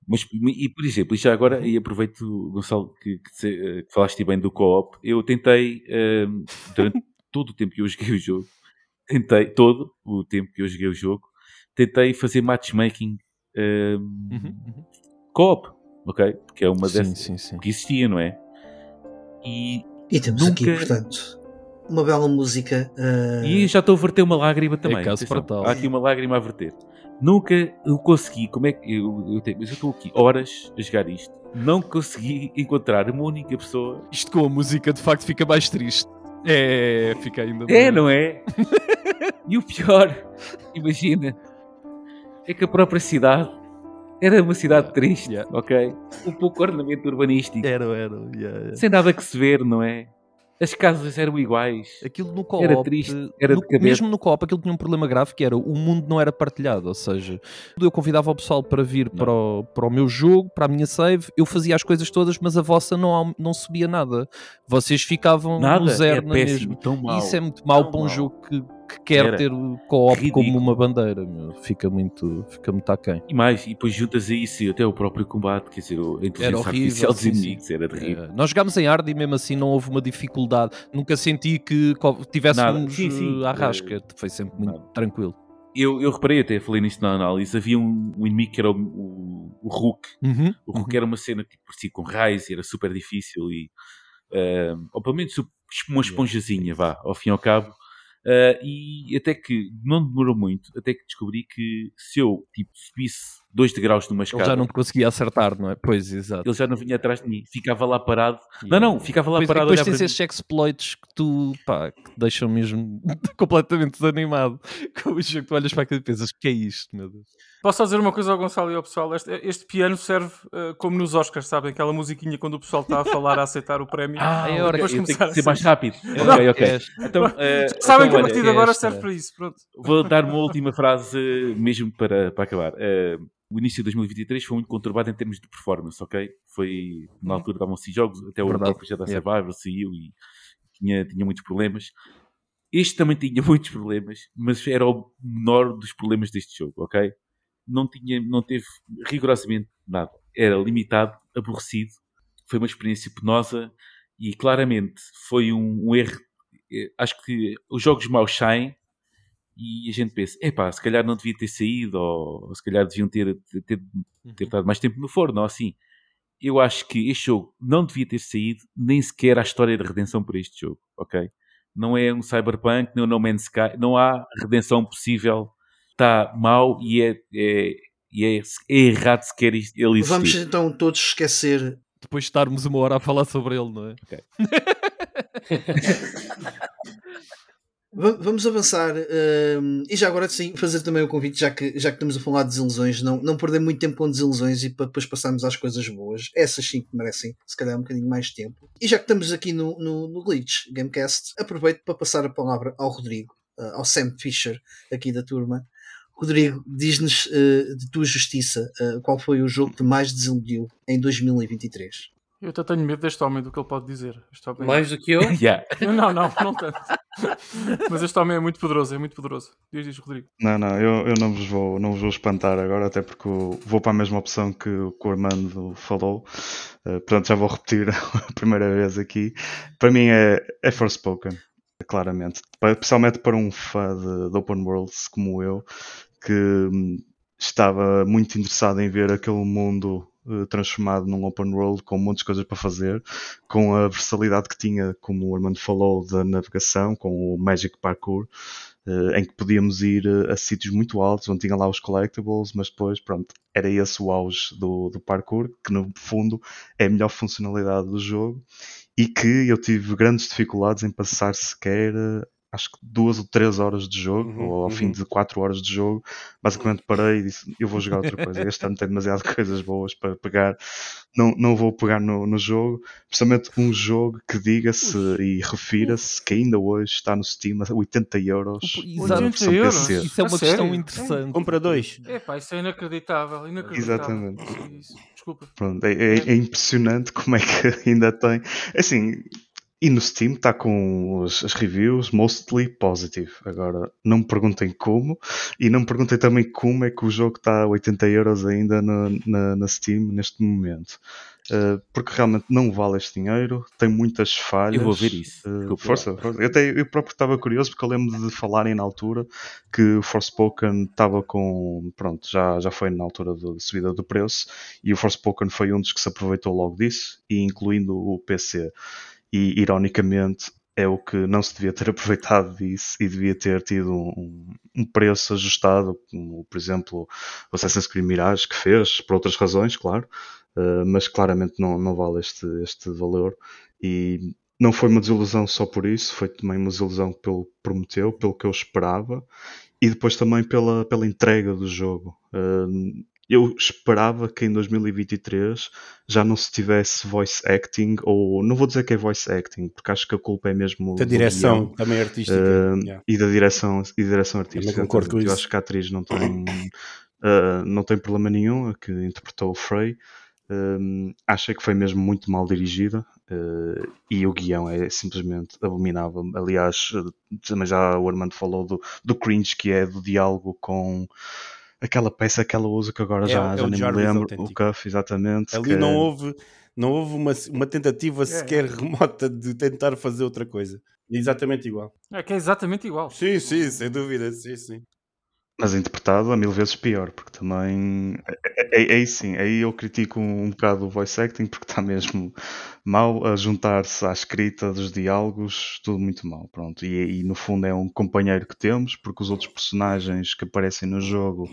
Mas, e por exemplo, e já agora, e aproveito, Gonçalo, que, que, se- eh, que falaste bem do co-op, eu tentei, ehm, durante todo o tempo que eu joguei o jogo, tentei, todo o tempo que eu joguei o jogo, tentei fazer matchmaking ehm, co-op, ok? Que é uma Sim, dessas sim, sim. que existia, não é? E, E temos Nunca- aqui, portanto, uma bela música. ah, e já estou a verter uma lágrima também. caso atenção. para tal. Há aqui uma lágrima a verter. Nunca eu consegui, como é que eu, eu tenho, mas eu estou aqui horas a jogar isto, não consegui encontrar uma única pessoa. Isto com a música de facto fica mais triste. É, fica ainda É, não é? e o pior, imagina, é que a própria cidade era uma cidade triste, Yeah. ok? Um pouco ornamento urbanístico, Era, era. yeah, yeah. sem nada que se ver, não é? As casas eram iguais. Aquilo no co-op, Era triste, era no- mesmo no co-op, aquilo tinha um problema grave que era o mundo não era partilhado, ou seja, eu convidava o pessoal para vir para o, para o meu jogo, para a minha save, eu fazia as coisas todas, mas a vossa não, não subia nada. Vocês ficavam Nada, no zero é na péssimo, mesma. tão mau. Isso é muito mau tão para um jogo que, que quer Era. ter o co-op como uma bandeira, meu. Fica muito, fica muito aquém. E mais, e depois juntas a isso e até o próprio combate, quer dizer, a inteligência horrível, artificial dos inimigos era terrível. Eh, nós jogámos em hard e mesmo assim não houve uma dificuldade. Nunca senti que tivéssemos. Sim, sim. eh, à rasca. Foi sempre muito Nada. tranquilo. Eu, eu reparei, até falei nisto na análise, havia um, um inimigo que era o, o, o Hulk. Uhum, O Hulk era uma cena que parecia com raios e era super difícil e... eh, ou pelo menos uma esponjazinha, vá, ao fim e ao cabo. Eh, e até que não demorou muito, até que descobri que se eu tipo, subisse dois degraus numa Ele escada, já não te conseguia acertar, não é? Pois, exato. ele já não vinha atrás de mim, ficava lá parado. Não, não, ficava lá Pois é, parado a depois tens esses exploits que tu, pá, que deixam mesmo completamente desanimado com o jogo. Tu olhas para aquilo e pensas, que é isto, meu Deus? Posso só dizer uma coisa ao Gonçalo e ao pessoal? Este, este piano serve eh, como nos Oscars, sabem? Aquela musiquinha quando o pessoal está a falar a aceitar o prémio. Ah, É hora- eu depois tenho que começar ser mais rápido. É ok, ok. é- Então, eh, Sabem então, que a partir de agora esta- serve para isso. Pronto. Vou dar uma última frase mesmo para, para acabar. Eh, o início de 2023 foi muito conturbado em termos de performance, ok? Foi, na altura estavam-se jogos, até o Jedi Yeah. Survivor saiu e tinha, tinha muitos problemas. Este também tinha muitos problemas, mas era o menor dos problemas deste jogo, ok? Não, tinha, não teve rigorosamente nada. Era limitado, aborrecido, foi uma experiência penosa e claramente foi um, um erro. Eh, Acho que os jogos maus saem e a gente pensa, epá, se calhar não devia ter saído, ou se calhar deviam ter, ter, ter, ter estado mais tempo no forno, ou assim. Eu acho que este jogo não devia ter saído, nem sequer há história de redenção para este jogo, ok? Não é um Cyberpunk, nem um No Man's Sky, não há redenção possível. Está mau e é, é, e é, é errado sequer isto- ele existir. Vamos então todos esquecer. Depois de estarmos uma hora a falar sobre ele, não é? Va- Vamos avançar hum, e já agora sim fazer também o convite, já que, já que estamos a falar de desilusões, não, não perder muito tempo com desilusões e para depois passarmos às coisas boas. Essas sim que merecem, se calhar, um bocadinho mais tempo. E já que estamos aqui no, no, no Glitch Gamecast, aproveito para passar a palavra ao Rodrigo, uh, ao Sam Fisher, aqui da turma. Rodrigo, diz-nos uh, de tua justiça uh, qual foi o jogo que mais desiludiu em 2023. Eu até tenho medo deste homem, do que ele pode dizer. Este homem... Mais do que eu? Yeah. Não, não, não tanto. Mas este homem é muito poderoso, é muito poderoso. Diz, diz, Rodrigo. Não, não, eu, eu não, vos vou, não vos vou espantar agora, até porque vou para a mesma opção que, o- que o Armando falou. Uh, portanto, já vou repetir a primeira vez aqui. Para mim é, é Forspoken, claramente. Especialmente para um fã de, de Open Worlds como eu, que hum, estava muito interessado em ver aquele mundo eh, transformado num open world com muitas coisas para fazer, com a versatilidade que tinha, como o Armando falou, da navegação, com o Magic Parkour, eh, em que podíamos ir eh, a sítios muito altos, onde tinha lá os collectibles, mas depois, pronto, era esse o auge do, do parkour, que no fundo é a melhor funcionalidade do jogo. e que eu tive grandes dificuldades em passar sequer acho que duas ou três horas de jogo, Uhum, ou ao fim uhum. de quatro horas de jogo, basicamente parei e disse, eu vou jogar outra coisa, este ano tem demasiado coisas boas para pegar, não, não vou pegar no, no jogo, principalmente um jogo que diga-se e refira-se que ainda hoje está no Steam a 80 euros, Exato. na 80 versão euros? PC. Isso é A uma sério? questão interessante. Compra dois. Epá, isso é inacreditável. inacreditável. Exatamente. Desculpa. Pronto, é, é- é impressionante como é que ainda tem. Assim, e no Steam está com os- as reviews mostly positive. Agora, não me perguntem como, e não me perguntem também como é que o jogo está a 80 euros ainda na, na, na Steam neste momento. Uh, porque realmente não vale este dinheiro, tem muitas falhas. Eu vou ver isso. Uh, força, força. Eu, até, eu próprio estava curioso porque eu lembro de falarem na altura que o Forspoken estava com. Pronto, já, já foi na altura da subida do preço e o Forspoken foi um dos que se aproveitou logo disso, e incluindo o PC. E ironicamente é o que não se devia ter aproveitado disso e devia ter tido um, um preço ajustado, como por exemplo o Assassin's Creed Mirage que fez, por outras razões, claro, uh, mas claramente não, não vale este, este valor. E não foi uma desilusão só por isso, foi também uma desilusão pelo que prometeu, pelo que eu esperava e depois também pela, pela entrega do jogo. Uh, eu esperava que em 2023 já não se tivesse voice acting, ou não vou dizer que é voice acting, porque acho que a culpa é mesmo Da direção guião, também artística. uh, Yeah. e da direção, e direção artística. Também concordo com exatamente. Eu isso. acho que a atriz não tem, uh, não tem problema nenhum, a que interpretou o Frey. Um, achei que foi mesmo muito mal dirigida uh, e o guião é simplesmente abominável. Aliás, também já o Armando falou do, do cringe que é do diálogo com aquela peça que ela usa que agora É, já, é já o nem me lembro. autêntico. O Cuff, exatamente. Ali que- não houve, não houve uma, uma tentativa É. sequer remota de tentar fazer outra coisa. É exatamente igual. É que é exatamente igual. Sim, sim, sem dúvida. Sim, sim. Mas interpretado a mil vezes pior, porque também. Aí, aí sim, aí eu critico um bocado o voice acting, porque está mesmo mal a juntar-se à escrita dos diálogos, tudo muito mal. Pronto. E, e no fundo é um companheiro que temos, porque os outros personagens que aparecem no jogo,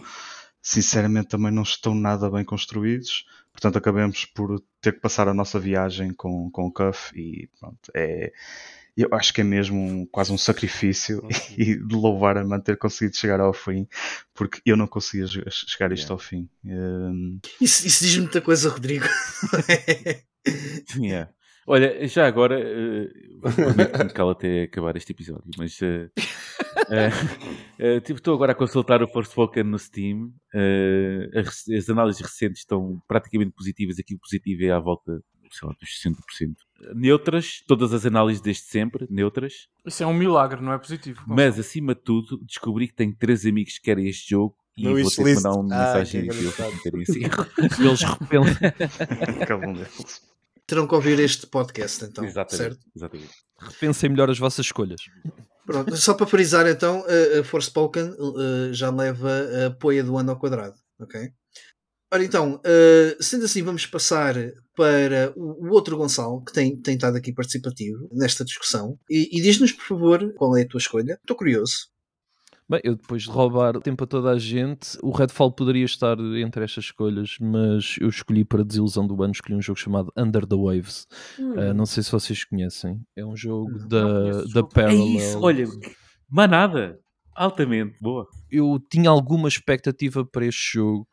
sinceramente, também não estão nada bem construídos. Portanto, acabamos por ter que passar a nossa viagem com, com o Cuff e pronto, é. Eu acho que é mesmo um- quase um sacrifício e de louvar a manter conseguido chegar ao fim, porque eu não conseguia che- chegar isto Yeah. ao fim. Hum, Isso, isso diz muita coisa, Rodrigo. Yeah. Olha, já agora, eh, prometo-me calo até acabar este episódio, mas eh, eh, eh, tipo, estou agora a consultar o Forspoken no Steam. eh, as, as análises recentes estão praticamente positivas. Aqui o positivo é à volta sei lá, dos 60%. Neutras, todas as análises desde sempre, neutras. Isso é um milagre, não é positivo. Mas acima de tudo, descobri que tenho três amigos que querem este jogo e No vou ter que mandar uma Ah, mensagem que para eles meterem assim. Cada um deles. Terão que ouvir este podcast, então. exatamente, Certo? exatamente. repensem melhor as vossas escolhas. Pronto, só para frisar, então, a, a Forspoken uh, já leva a poia do ano ao quadrado. Ok? Ora então, uh, sendo assim, vamos passar para o, outro Gonçalo, que tem, tem estado aqui participativo nesta discussão. E, e diz-nos, por favor, qual é a tua escolha. Estou curioso. Bem, eu depois de roubar tempo a toda a gente, o Redfall poderia estar entre estas escolhas, mas eu escolhi para desilusão do ano, escolhi um jogo chamado Under the Waves. Uh, não sei se vocês conhecem, é um jogo Não, da, não da. É Parallel. isso, olha, manada, altamente, boa. eu tinha alguma expectativa para este jogo,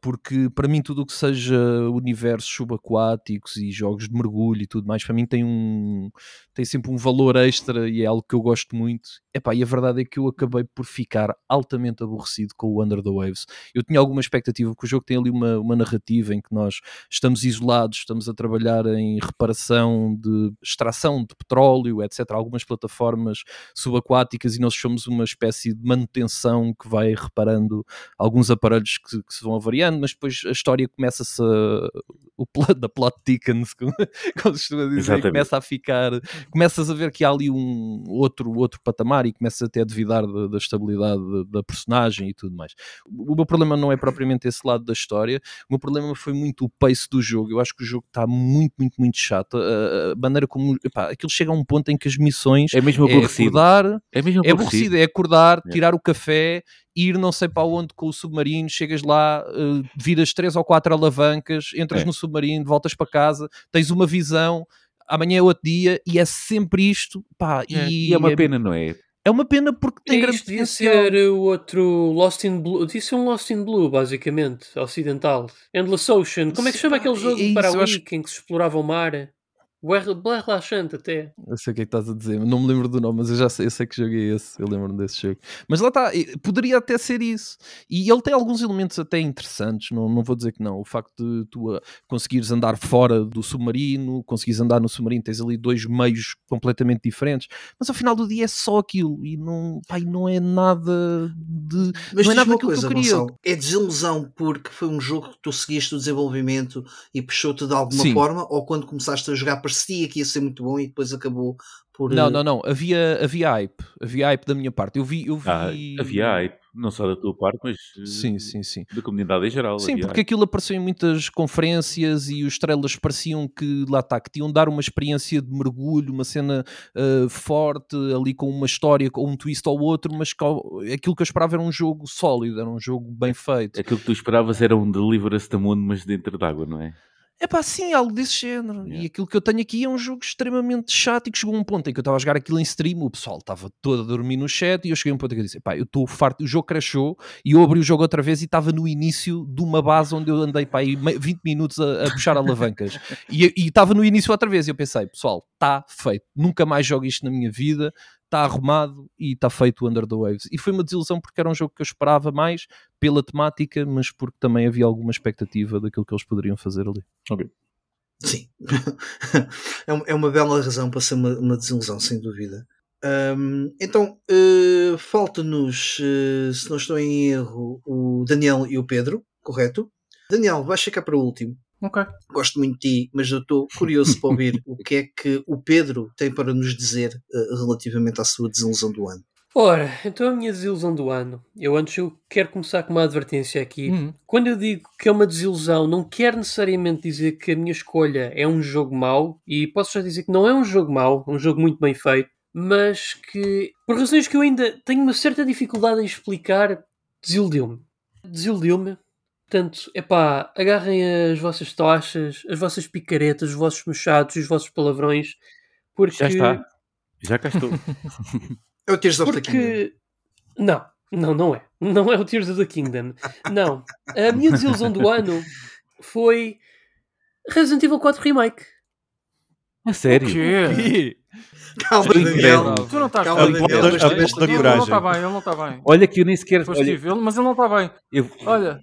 porque para mim tudo o que seja universos subaquáticos e jogos de mergulho e tudo mais, para mim tem um tem sempre um valor extra e é algo que eu gosto muito. Epá, e a verdade é que eu acabei por ficar altamente aborrecido com o Under the Waves. Eu tinha alguma expectativa, porque o jogo tem ali uma, uma narrativa em que nós estamos isolados, estamos a trabalhar em reparação de extração de petróleo, etc. Algumas plataformas subaquáticas e nós somos uma espécie de manutenção que vai reparando alguns aparelhos que, que se vão avariando, mas depois a história começa-se a, o plot, da plot thickens, como, como se costuma dizer, Exatamente. começa a ficar, começas a ver que há ali um outro, outro patamar e começas até a duvidar da, da estabilidade da, da personagem e tudo mais. O meu problema não é propriamente esse lado da história, o meu problema foi muito o pace do jogo. Eu acho que o jogo está muito, muito, muito chato. A, a maneira como. Epá, aquilo chega a um ponto em que as missões É mesmo é aborrecido. acordar, É mesmo é aborrecido, é acordar, tirar o café, ir não sei para onde com o submarino, chegas lá, uh, viras três ou quatro alavancas, entras É. no submarino, voltas para casa, tens uma visão. amanhã é outro dia e é sempre isto, pá, É, e, E é uma pena, não é? é uma pena porque tem grande Isto devia potencial. ser o outro Lost in Blue. Devia ser um Lost in Blue, basicamente, ocidental. Endless Ocean. Como é que se chama aquele jogo é isso, para a Wii em que se explorava o mar? Bué relaxante até. Eu sei o que é que estás a dizer, não me lembro do nome, mas eu já sei, eu sei que joguei esse, eu lembro-me desse jogo. Mas lá está, poderia até ser isso. E ele tem alguns elementos até interessantes, não, não vou dizer que não. O facto de tu ah, conseguires andar fora do submarino, conseguires andar no submarino, tens ali dois meios completamente diferentes, mas ao final do dia é só aquilo e não, pá, e não é nada de. Mas não é nada uma coisa, que eu queria. Gonçalo, é desilusão porque foi um jogo que tu seguiste o desenvolvimento e puxou-te de alguma Sim. forma, ou quando começaste a jogar parecia que ia ser muito bom e depois acabou por. Não, eh, não, não, havia, havia hype, havia hype da minha parte. Eu vi. Eu vi... Ah, havia hype, não só da tua parte, mas eh, Sim, sim, sim. da comunidade em geral. Sim, porque hype. aquilo apareceu em muitas conferências e os trailers pareciam que lá está, que tinham de dar uma experiência de mergulho, uma cena uh, forte, ali com uma história, com um twist ao outro, mas co- aquilo que eu esperava era um jogo sólido, era um jogo bem feito. Aquilo que tu esperavas era um Deliver Us the Moon, mas dentro d'água, não é? É pá, sim, algo desse género. Yeah. E aquilo que eu tenho aqui é um jogo extremamente chato e que chegou a um ponto em que eu estava a jogar aquilo em stream, o pessoal estava todo a dormir no chat e eu cheguei a um ponto em que eu disse: pá, eu estou farto, o jogo crashou e eu abri o jogo outra vez e estava no início de uma base onde eu andei pá, aí me- 20 minutos a, a puxar alavancas e e estava no início outra vez. E eu pensei: pessoal, está feito, nunca mais jogo isto na minha vida. Está arrumado e está feito o Under the Waves. E foi uma desilusão porque era um jogo que eu esperava mais pela temática, mas porque também havia alguma expectativa daquilo que eles poderiam fazer ali. Sim. é, um- é uma bela razão para ser uma, uma desilusão, sem dúvida. Hum, então, eh, falta-nos, eh, se não estou em erro, o Daniel e o Pedro, correto? Daniel, vais ficar para o último. Ok. Gosto muito de ti, mas eu estou curioso para ouvir o que é que o Pedro tem para nos dizer eh, relativamente à sua desilusão do ano. Ora, então a minha desilusão do ano. Eu antes eu quero começar com uma advertência aqui. Hum. Quando eu digo que é uma desilusão, não quer necessariamente dizer que a minha escolha é um jogo mau, e posso já dizer que não é um jogo mau, é um jogo muito bem feito, mas que, por razões que eu ainda tenho uma certa dificuldade em explicar, desiludiu-me. Desiludiu-me. Portanto, epá, agarrem as vossas tochas, as vossas picaretas, os vossos mochados e os vossos palavrões, porque... Já está. Já cá estou. É o Tears of the Kingdom. Porque. Não, não, não é. Não é o Tears of the Kingdom. Não. A minha desilusão do ano foi Resident Evil 4 Remake. A sério? O quê? Calma, Daniel. Tu não estás Calma, bem. Daniel, tiveste- da Ele não coragem. está bem, ele não está bem. Olha que eu nem sequer. Foste Olha, ele, mas ele não está bem. eu, Olha,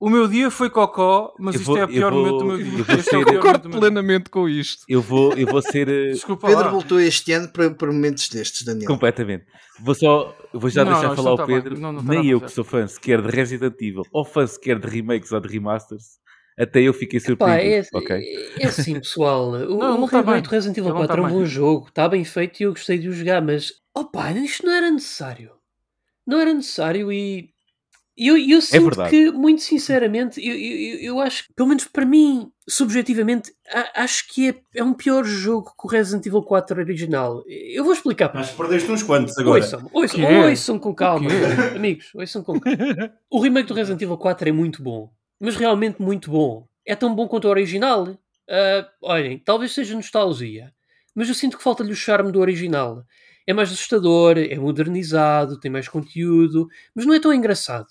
o meu dia foi cocó, mas Eu isto vou- é o eu pior vou- momento do meu eu dia. vou Este é ser- pior Concordo momento do meu dia. plenamente com isto. eu, vou, eu vou ser. eh, Desculpa Pedro lá. voltou este ano para, para momentos destes, Daniel. Completamente. Vou só, vou já Não, deixar não, falar o tá. Pedro. Não, não tá Nem eu que sou fã sequer de Resident Evil, ou fã sequer de remakes ou de remasters, até eu fiquei Pá, é, surpreendido. ok? é assim, pessoal. O, Não, o não tá remake do Resident Evil Ele não 4 é um bom jogo. Está bem feito e eu gostei de o jogar, mas. Opá, isto não era necessário. Não era necessário e. e Eu, eu sinto verdade. que, muito sinceramente, eu, eu, eu acho que, pelo menos para mim, subjetivamente, a- acho que é, é um pior jogo que o Resident Evil 4 original. Eu vou explicar Mas perdeste uns quantos agora. Ouçam, ouçam, ouçam com calma, amigos, ouçam com calma. O remake do Resident Evil 4 é muito bom, mas realmente muito bom. É tão bom quanto o original. Ah, olhem, talvez seja nostalgia, mas eu sinto que falta-lhe o charme do original. É mais assustador, é modernizado, tem mais conteúdo, mas não é tão engraçado.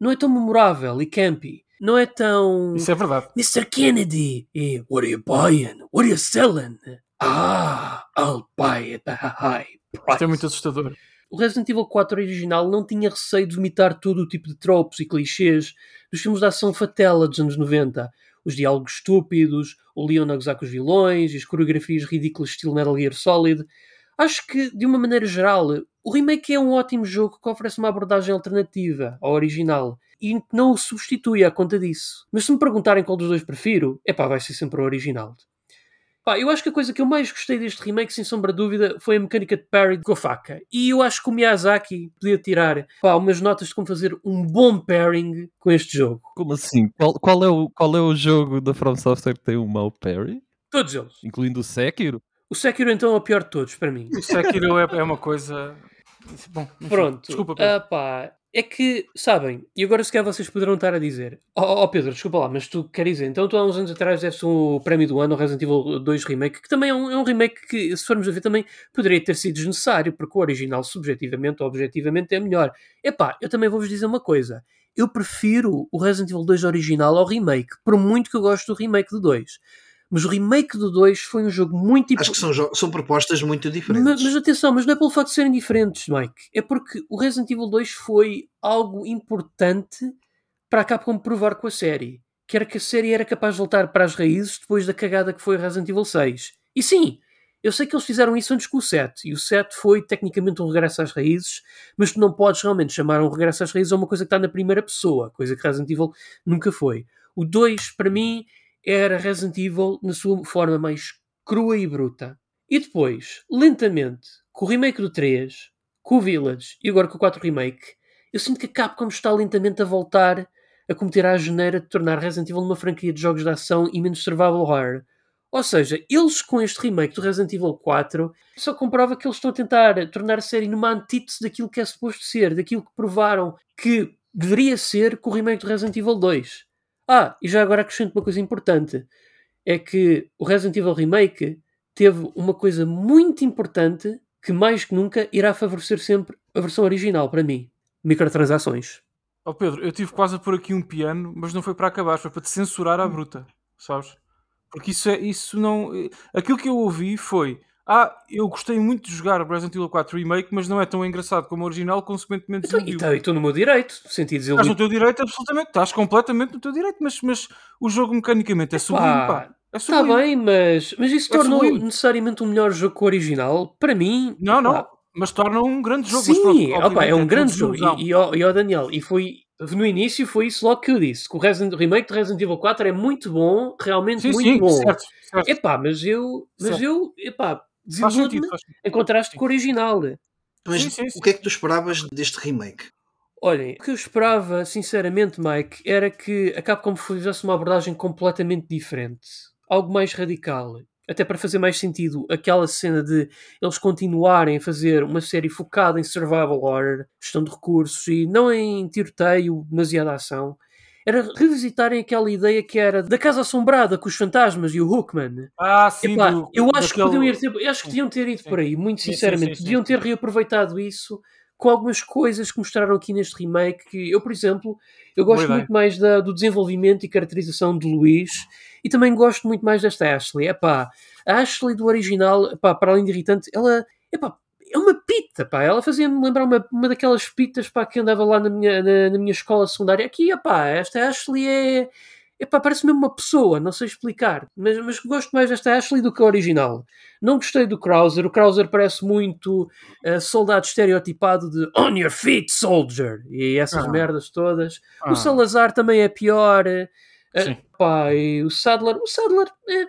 Não é tão memorável e campy. Não é tão. Isso é verdade. Mr. Kennedy, e what are you buying? What are you selling? Ah, I'll buy it at a high price. Isto é muito assustador. O Resident Evil 4 original não tinha receio de vomitar todo o tipo de tropos e clichês dos filmes de ação fatela dos anos 90. Os diálogos estúpidos, o Leon a gozar com os vilões e as coreografias ridículas estilo Metal Gear Solid. Acho que, de uma maneira geral, o remake é um ótimo jogo que oferece uma abordagem alternativa ao original e que não o substitui à conta disso. Mas se me perguntarem qual dos dois prefiro, é pá, vai ser sempre o original. Pá, eu acho que a coisa que eu mais gostei deste remake, sem sombra de dúvida, foi a mecânica de parry com a faca. E eu acho que o Miyazaki podia tirar pá, umas notas de como fazer um bom pairing com este jogo. Como assim? Qual, qual é o, qual é o jogo da From Software que tem um mau parry? Todos eles. Incluindo o Sekiro? O Sekiro então é o pior de todos para mim. O Sekiro é, é uma coisa. Bom, enfim. Pronto. Desculpa, Pedro. Ah, pá, é que, sabem, e agora se calhar vocês poderão estar a dizer, ó oh, Pedro, desculpa lá, mas tu queres dizer, então tu há uns anos atrás deste o prémio do ano ao Resident Evil 2 Remake, que também é um, é um remake que, se formos a ver, também poderia ter sido desnecessário, porque o original, subjetivamente ou objetivamente, é melhor. Epá, eu também vou-vos dizer uma coisa, eu prefiro o Resident Evil 2 original ao remake, por muito que eu gosto do remake do 2. Mas o remake do 2 foi um jogo muito Acho que são, são propostas muito diferentes. mas, mas atenção, mas não é pelo facto de serem diferentes, Mike. É porque o Resident Evil 2 foi algo importante para a Capcom provar com a série. Que era que a série era capaz de voltar para as raízes depois da cagada que foi o Resident Evil 6. E sim, eu sei que eles fizeram isso antes com o 7. E o 7 foi tecnicamente um regresso às raízes, mas tu não podes realmente chamar um regresso às raízes a uma coisa que está na primeira pessoa, coisa que Resident Evil nunca foi. O 2, para mim, era Resident Evil na sua forma mais crua e bruta. E depois, lentamente, com o remake do 3, com o Village e agora com o 4 Remake, eu sinto que a Capcom está lentamente a voltar a cometer a geneira de tornar Resident Evil uma franquia de jogos de ação e menos survival horror. Ou seja, eles com este remake do Resident Evil 4 só comprova que eles estão a tentar tornar a série numa antítese daquilo que é suposto ser, daquilo que provaram que deveria ser com o remake do Resident Evil 2. Ah, e já agora acrescento uma coisa importante: é que o Resident Evil Remake teve uma coisa muito importante que mais que nunca irá favorecer sempre a versão original para mim: microtransações. Ó Pedro, eu tive quase a pôr aqui um piano, mas não foi para acabar, foi para te censurar à bruta, sabes? Porque isso é, isso não. eh, Aquilo que eu ouvi foi. Ah, eu gostei muito de jogar Resident Evil 4 Remake, mas não é tão engraçado como o original, consequentemente Então, desiludiu. tá- e estou no meu direito, senti Estás no desiludido. teu direito, absolutamente. Estás completamente no teu direito, mas, mas o jogo mecanicamente é sublime, pá. É Está bem, mas, mas isso É tornou sublime. necessariamente um melhor jogo que o original? Para mim, Não, não. pá, Mas torna um grande jogo. Sim, pronto, opa, é um tua grande jogo. E, e, ó, e ó, Daniel, e foi no início foi isso logo que eu disse: que o Resident, o remake de Resident Evil 4 é muito bom, realmente Sim, muito sim, bom. certo, certo. Epá, mas eu, mas Certo. eu, epá, Faz sentido, desilude-me faz sentido. em contraste com o original. Mas Sim, sim, sim. o que é que tu esperavas deste remake? Olhem, o que eu esperava, sinceramente, Mike, era que a Capcom fizesse uma abordagem completamente diferente. Algo mais radical. Até para fazer mais sentido aquela cena de eles continuarem a fazer uma série focada em survival horror, gestão de recursos e não em tiroteio, demasiada ação. Era revisitarem aquela ideia que era da Casa Assombrada com os fantasmas e o Hookman. Ah, sim, Epá, do- eu acho que daquele- podiam ir, ter- eu acho que podiam ter ido Sim. por aí, muito sinceramente. sim, sim, deviam ter reaproveitado isso com algumas coisas que mostraram aqui neste remake. Que eu, por exemplo, eu gosto ideia. muito mais da- do desenvolvimento e caracterização de Luís e também gosto muito mais desta Ashley. Epá, a Ashley do original, epá, para além de irritante, ela epá, é uma pita, pá. Ela fazia-me lembrar uma, uma daquelas pitas pá, que andava lá na minha, na, na minha escola secundária. Aqui, epá, esta Ashley é. Epá, parece mesmo uma pessoa, não sei explicar. Mas, mas gosto mais desta Ashley do que a original. Não gostei do Krauser. O Krauser parece muito eh, soldado estereotipado de On your feet, soldier. E essas Ah. merdas todas. Ah, O Salazar também é pior. Sim. pá, e o Sadler. O Sadler é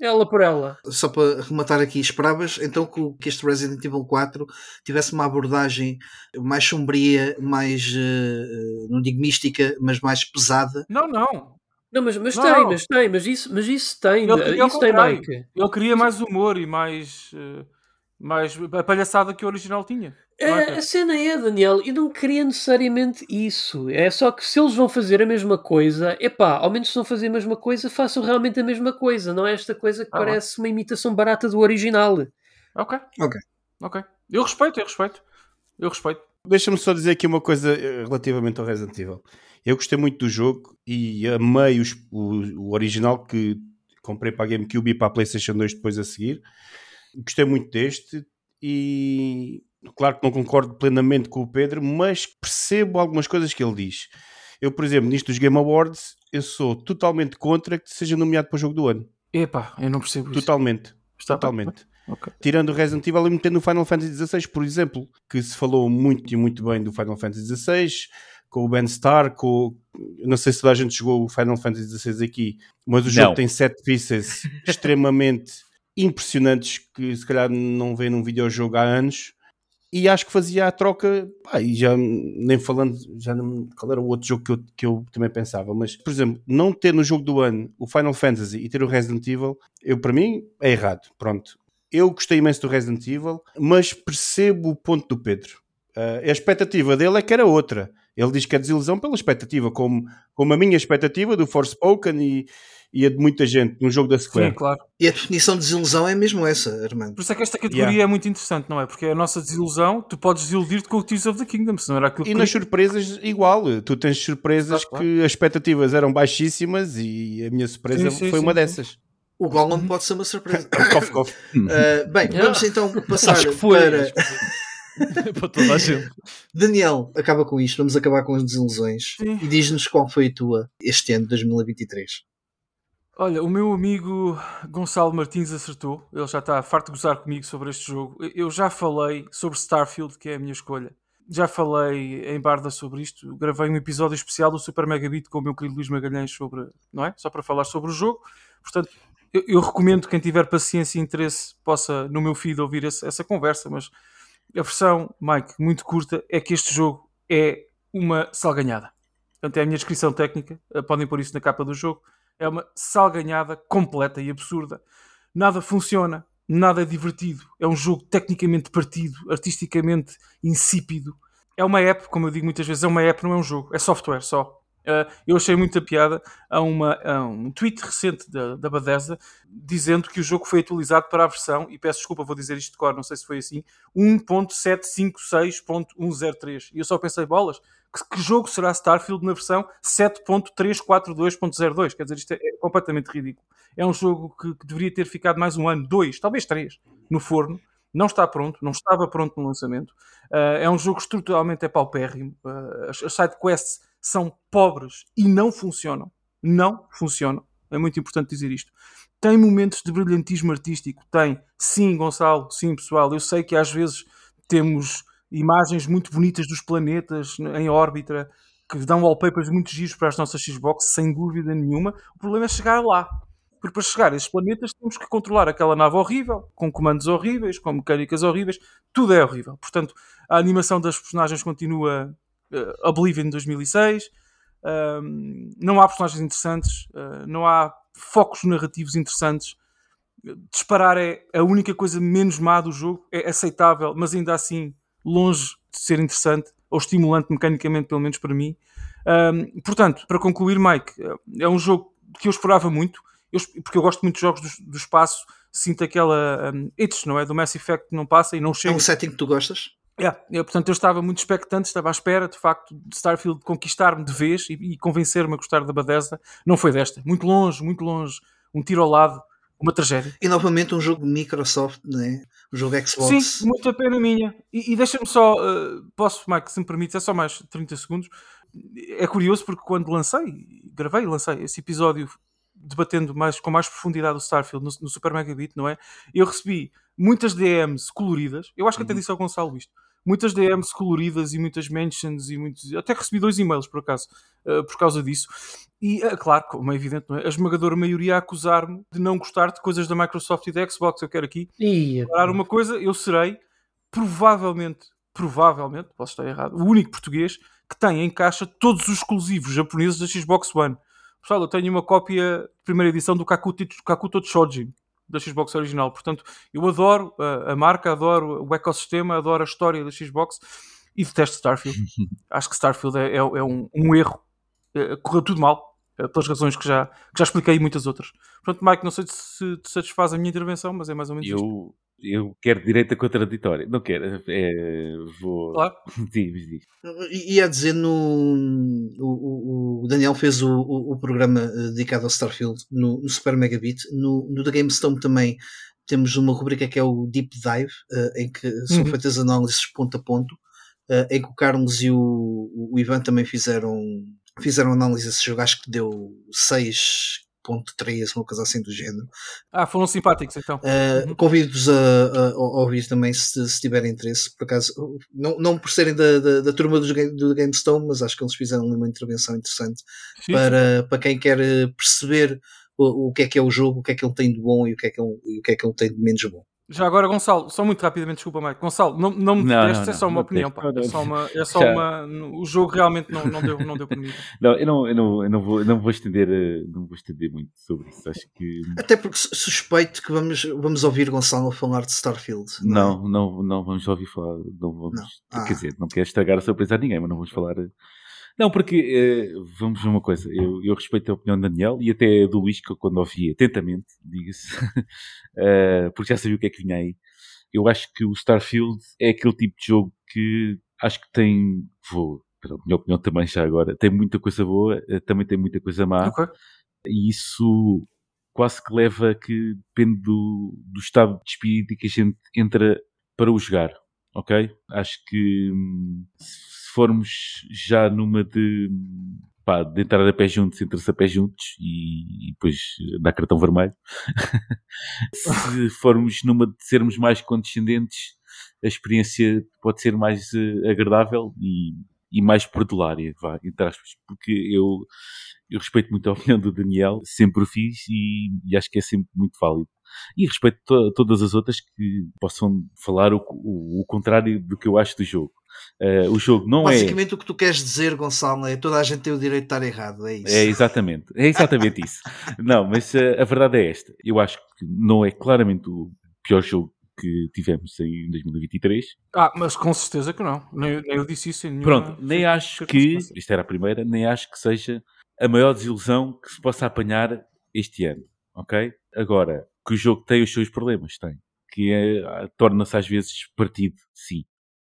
ela por ela. Só para rematar aqui, esperavas então que, este Resident Evil 4 tivesse uma abordagem mais sombria, mais, eh, eh, não digo mística, mas mais pesada. Não, não. Não, mas, mas Não, tem, não. mas tem, mas isso, mas isso tem. Ele queria ao isso tem. Mike. Ele queria mais humor e mais, eh, mais a palhaçada que o original tinha. É, É, a cena é, Daniel, eu não queria necessariamente isso. É só que se eles vão fazer a mesma coisa, epá, ao menos se vão fazer a mesma coisa, façam realmente a mesma coisa. Não é esta coisa que Ah, parece uma imitação barata do original. Ok. Ok. Ok. Eu respeito, eu respeito. Eu respeito. Deixa-me só dizer aqui uma coisa eh, relativamente ao Resident Evil. Eu gostei muito do jogo e amei os- o, o original que comprei para a GameCube e para a PlayStation 2 depois a seguir. Gostei muito deste e claro que não concordo plenamente com o Pedro, mas percebo algumas coisas que ele diz. Eu, por exemplo, nisto dos Game Awards, eu sou totalmente contra que seja nomeado para o jogo do ano. Epá, eu não percebo isso. Totalmente. Está Totalmente. Ok. Tirando o Resident Evil e metendo o Final Fantasy XVI, por exemplo, que se falou muito e muito bem do Final Fantasy XVI, com o Ben Starr, com não sei se toda a gente jogou o Final Fantasy XVI aqui, mas o jogo Não. tem sete pieces extremamente impressionantes que se calhar não vê num videojogo há anos. E acho que fazia a troca, pá, e já nem falando, já não, qual era o outro jogo que eu, que eu também pensava, mas por exemplo, não ter no jogo do ano o Final Fantasy e ter o Resident Evil, eu para mim é errado. Pronto, eu gostei imenso do Resident Evil, mas percebo o ponto do Pedro. Ah, a expectativa dele é que era outra. Ele diz que é desilusão pela expectativa, como, como a minha expectativa do Forspoken e, e a de muita gente no jogo da Sim, Square. claro. E a definição de desilusão é mesmo essa, Armando. Por isso é que esta categoria Yeah. é muito interessante, não é? Porque a nossa desilusão, tu podes desiludir-te com o Tears of the Kingdom, se não era aquilo E que nas surpresas, igual. Tu tens surpresas Claro, claro. que as expectativas eram baixíssimas e a minha surpresa Sim, sim, foi sim, uma sim. dessas. O Gollum pode ser uma surpresa. cof, cof. Uh, bem, vamos então passar Acho que foi. para para toda a gente. Daniel. Acaba com isto, vamos acabar com as desilusões Sim. e diz-nos qual foi a tua este ano de 2023. Olha, o meu amigo Gonçalo Martins acertou. Ele já está farto de gozar comigo sobre este jogo. Eu já falei sobre Starfield, que é a minha escolha. Já falei em Barda sobre isto. Gravei um episódio especial do Super Megabit com o meu querido Luís Magalhães sobre, não é? Só para falar sobre o jogo. Portanto, eu, eu recomendo quem tiver paciência e interesse possa no meu feed ouvir esse- essa conversa, mas a versão, Mike, muito curta, é que este jogo é uma salganhada. Portanto, é a minha descrição técnica. Podem pôr isso na capa do jogo. É uma salganhada completa e absurda. Nada funciona, nada é divertido. É um jogo tecnicamente partido, artisticamente insípido. É uma app, como eu digo muitas vezes, é uma app, não é um jogo, é software só. Uh, eu achei muita piada a, uma, a um tweet recente da, da dizendo que o jogo foi atualizado para a versão, e peço desculpa, vou dizer isto de cor, não sei se foi assim, 1.756.103. E eu só pensei, bolas, que, jogo será Starfield na versão 7.342.02? Quer dizer, isto é, é completamente ridículo. É um jogo que, que deveria ter ficado mais um ano, dois, talvez três, no forno. Não está pronto, não estava pronto no lançamento. Uh, é um jogo estruturalmente é paupérrimo. Uh, as, as side quests são pobres e não funcionam. Não funcionam. É muito importante dizer isto. Tem momentos de brilhantismo artístico. Tem. Sim, Gonçalo. Sim, pessoal. Eu sei que às vezes temos imagens muito bonitas dos planetas em órbita que dão wallpapers muito giros para as nossas Xbox, sem dúvida nenhuma. O problema é chegar lá. Porque para chegar a esses planetas temos que controlar aquela nave horrível, com comandos horríveis, com mecânicas horríveis. Tudo é horrível. Portanto, a animação das personagens continua uh, Oblivion 2006. Um, não há personagens interessantes, uh, não há focos narrativos interessantes. Disparar é a única coisa menos má do jogo, é aceitável, mas ainda assim longe de ser interessante ou estimulante mecanicamente, pelo menos para mim. Um, portanto, para concluir, Mike, é um jogo que eu esperava muito, eu, porque eu gosto muito de jogos do, do espaço, sinto aquela um, itch, não é? Do Mass Effect que não passa e não chega. É um setting que tu gostas? Yeah, eu, portanto, eu estava muito expectante, estava à espera, de facto, de Starfield conquistar-me de vez e, e convencer-me a gostar da Bethesda. Não foi desta. Muito longe, muito longe. Um tiro ao lado, uma tragédia. E novamente um jogo Microsoft, né? um jogo Xbox. Sim, muita pena minha. E, e deixa-me só, uh, posso, Mike, se me permite, é só mais 30 segundos. É curioso porque quando lancei, gravei e lancei esse episódio debatendo mais, com mais profundidade o Starfield no, no Super Megabit, não é? Eu recebi muitas DMs coloridas, eu acho que até disse ao Gonçalo isto, muitas DMs coloridas e muitas mentions e muitos, até recebi dois e-mails por acaso, uh, por causa disso. E, uh, claro, como é evidente, não é? a esmagadora maioria a acusar-me de não gostar de coisas da Microsoft e da Xbox. Eu quero aqui declarar uma coisa, eu serei provavelmente, provavelmente, posso estar errado, o único português que tem em caixa todos os exclusivos japoneses da Xbox One. Pessoal, eu tenho uma cópia de primeira edição do Kakuto, Kakuto Chojin da Xbox original. Portanto, eu adoro a, a, marca, adoro o ecossistema, adoro a história da Xbox e detesto Starfield. Acho que Starfield é, é, é um, um, erro. É, correu tudo mal, é, pelas razões que já, que já expliquei e muitas outras. Portanto, Mike, não sei se te satisfaz a minha intervenção, mas é mais ou menos eu, isto. Eu quero direita contraditória. Não quero. É, vou... Claro. Diz, diz. Ia dizer no. O, o Daniel fez o, o, programa dedicado ao Starfield no, no Super Megabit. No, no The GameStone também temos uma rubrica que é o Deep Dive, uh, em que são uhum. feitas análises ponto a ponto, uh, em que o Carlos e o, o Ivan também fizeram, fizeram análise desse jogo. Acho que deu 6 3, uma coisa assim do género. Ah, foram simpáticos então. Uh. Convido-vos a, a, a, ouvir também se, se tiverem interesse, por acaso, não, não por serem da, da, da turma do, do GameStone, mas acho que eles fizeram uma intervenção interessante sim, para, para quem quer perceber o, o que é que é o jogo, o que é que ele tem de bom e o que é que ele, o que é que ele tem de menos bom. Já agora, Gonçalo, só muito rapidamente, desculpa, Mike. Gonçalo, não, não me Não, não, é só não, uma não opinião, pá. não, É só uma. É só uma o jogo realmente não, não, deu, não deu para mim. Não, eu não, eu não, eu não, vou, não vou estender, eh, não vou estender muito sobre isso. Acho que Até porque su- suspeito que vamos, vamos ouvir Gonçalo falar de Starfield. é? não, não, não vamos ouvir falar. Não vamos, Não. Ah. Quer dizer, não quero estragar a surpresa a ninguém, mas não vamos falar. Não, porque eh, vamos ver uma coisa. Eu, eu respeito a opinião do Daniel e até do Luís, que eu quando ouvi atentamente, diga-se, eh, porque já sabia o que é que vinha aí. Eu acho que o Starfield é aquele tipo de jogo que acho que tem. Vou, pela minha opinião também já agora, tem muita coisa boa, eh, também tem muita coisa má. Ok. e isso quase que leva a que depende do, do estado de espírito que a gente entra para o jogar, ok? Acho que hum, formos já numa de, pá, de entrar a pé juntos, entra-se a pé juntos e, e depois dá cartão vermelho. se formos numa de sermos mais condescendentes, a experiência pode ser mais eh, agradável e, e mais perdulária, vá, entre aspas, porque eu eu respeito muito a opinião do Daniel, sempre o fiz e, e acho que é sempre muito válido. E respeito to- todas as outras que possam falar o, o- o contrário do que eu acho do jogo. Eh, o jogo não é. Basicamente o que tu queres dizer, Gonçalo, é toda a gente tem o direito de estar errado. É isso. É exatamente, é exatamente isso. Não, mas eh, a verdade é esta. Eu acho que não é claramente o pior jogo que tivemos em 2023. Ah, mas com certeza que não. Nem, nem eu disse isso em nenhuma. Pronto, nem acho que, isto era a primeira, nem acho que seja a maior desilusão que se possa apanhar este ano, ok? Agora, que o jogo tem os seus problemas, tem. Que é, ah, torna-se às vezes partido, sim.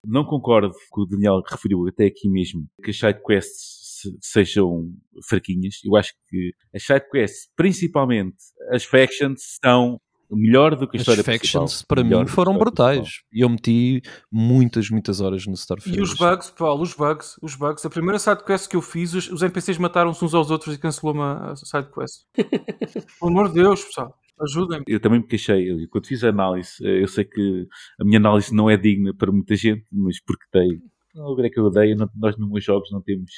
Não concordo com o Daniel que referiu até aqui mesmo que as sidequests se- sejam fraquinhas. Eu acho que as sidequests, principalmente as factions, são melhor do que a As história factions principal. para Melhor mim que foram brutais. E eu meti muitas, muitas horas no Starfield. E os bugs, Paulo, os bugs, os bugs. A primeira sidequest que eu fiz, os, os NPCs mataram-se uns aos outros e cancelou-me a a sidequest. Pelo amor de Deus, pessoal. Ajudem-me. eu também me queixei, eu, quando fiz a análise, eh, eu sei que a minha análise não é digna para muita gente, mas porque dei, não é que eu dei, não- nós nos meus jogos não temos,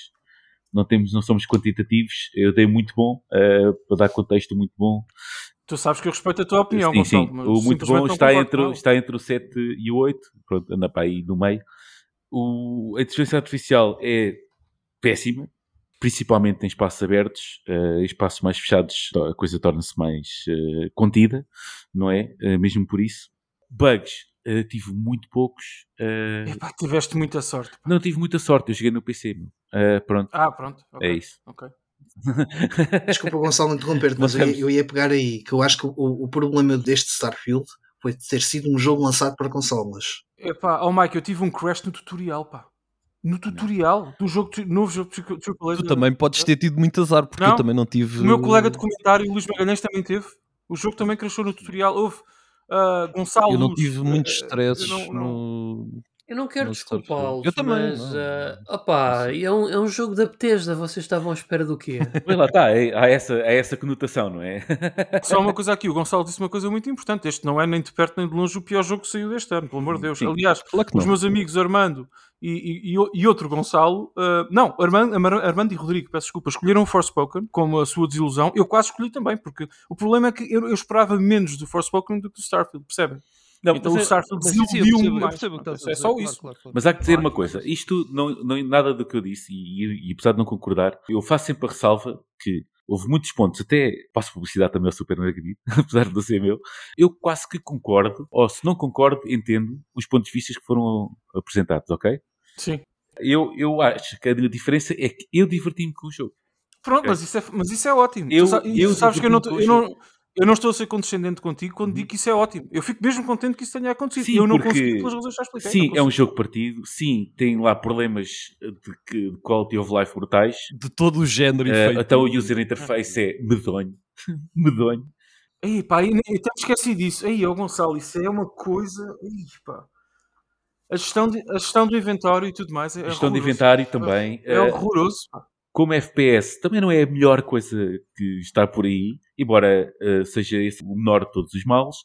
não temos, não somos quantitativos, eu dei muito bom, eh, para dar contexto muito bom. Tu sabes que eu respeito a tua opinião, sim, Gonçalo, o muito bom está entre, está entre o 7 e o 8, pronto, anda para aí no meio. O, a inteligência artificial é péssima, principalmente em espaços abertos, em espaços mais fechados a coisa torna-se mais eh, contida, não é? Eh, mesmo por isso. Bugs, eh, tive muito poucos. Epá, tiveste muita sorte. pá. não tive muita sorte, eu cheguei no PC, pronto, Ah, pronto. ok, é isso. ok. Desculpa, Gonçalo, interromper-te, mas eu, ia- eu ia pegar aí que eu acho que o, o problema deste Starfield foi ter sido um jogo lançado para consolas. Epá, oh Mike, eu tive um crash no tutorial, pá. No tutorial do jogo, novo jogo de Triple. Tu também podes ter tido muito azar, porque Não. eu também não tive. O meu colega de comentário, o Luís Magalhães, também teve. O jogo também crashou no tutorial. Houve ah, Gonçalo. Eu não tive muitos eu stresses não- não- no. Eu não quero desculpá-los, Eu também, mas não. opá, é, um, é um jogo da Bethesda, vocês estavam à espera do quê? Mas lá está, é- há, essa, há essa conotação, não é? Só uma coisa aqui, o Gonçalo disse uma coisa muito importante. Este não é nem de perto nem de longe o pior jogo que saiu deste ano, pelo amor de Deus. Sim. Aliás, Claro os meus amigos Armando e, e- e outro Gonçalo, ah, não, Armando, Armando e Rodrigo, peço desculpa, escolheram o Forspoken como a sua desilusão. Eu quase escolhi também, porque o problema é que eu, eu esperava menos do Forspoken do que do Starfield, percebem? Não, então o é- sim, sim, eu percebo- eu percebo É só claro, isso. claro, claro. Mas há que dizer Claro. uma coisa, isto não, não é nada do que eu disse, e, e- e apesar de não concordar, eu faço sempre a ressalva que houve muitos pontos, até passo publicidade também ao Super Margarito, apesar de não ser meu, eu quase que concordo, ou se não concordo, entendo os pontos de vista que foram apresentados, ok? Sim. Eu, eu acho que a diferença é que eu diverti-me com o jogo. Pronto, Ok. mas, isso é, mas isso é ótimo. Eu- tu, eu sabes que eu não, eu, não, eu não estou a ser condescendente contigo quando Uhum. digo que isso é ótimo. Eu fico mesmo contente que isso tenha acontecido. Sim, eu não porque- consigo pelas razões que já expliquei. Sim, é um jogo partido, sim, tem lá problemas de, que- de quality of life brutais, De todo o género e Eh, até o user interface é medonho, medonho. Ei, pá, eu, até me esqueci disso. Ei, ó Gonçalo, isso é uma coisa. Ei, pá. A gestão, de- a gestão do inventário e tudo mais é Gestão de horroroso. inventário também. É eh, horroroso. pá. Como FPS também não é a melhor coisa que está por aí, embora eh, seja esse o menor de todos os males.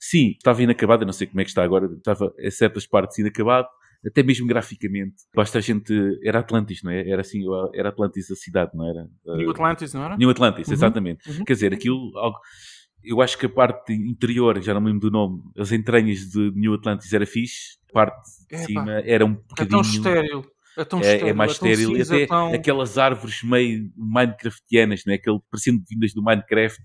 Sim, estava inacabado, eu não sei como é que está agora, estava a certas partes inacabado, até mesmo graficamente. Basta a gente. Era Atlantis, não é? Era assim, era Atlantis a cidade, não era? Eh, New Atlantis, não era? New Atlantis, Uhum, exatamente. uhum. Quer dizer, aquilo. algo- Eu acho que a parte interior, já não me lembro do nome, as entranhas de New Atlantis era fixe, a parte de Epá, cima era um É bocadinho. tão estéril. É é, estéril. é mais estéril e até tão- aquelas árvores meio Minecraftianas, não é? Aquele parecendo vindas do Minecraft.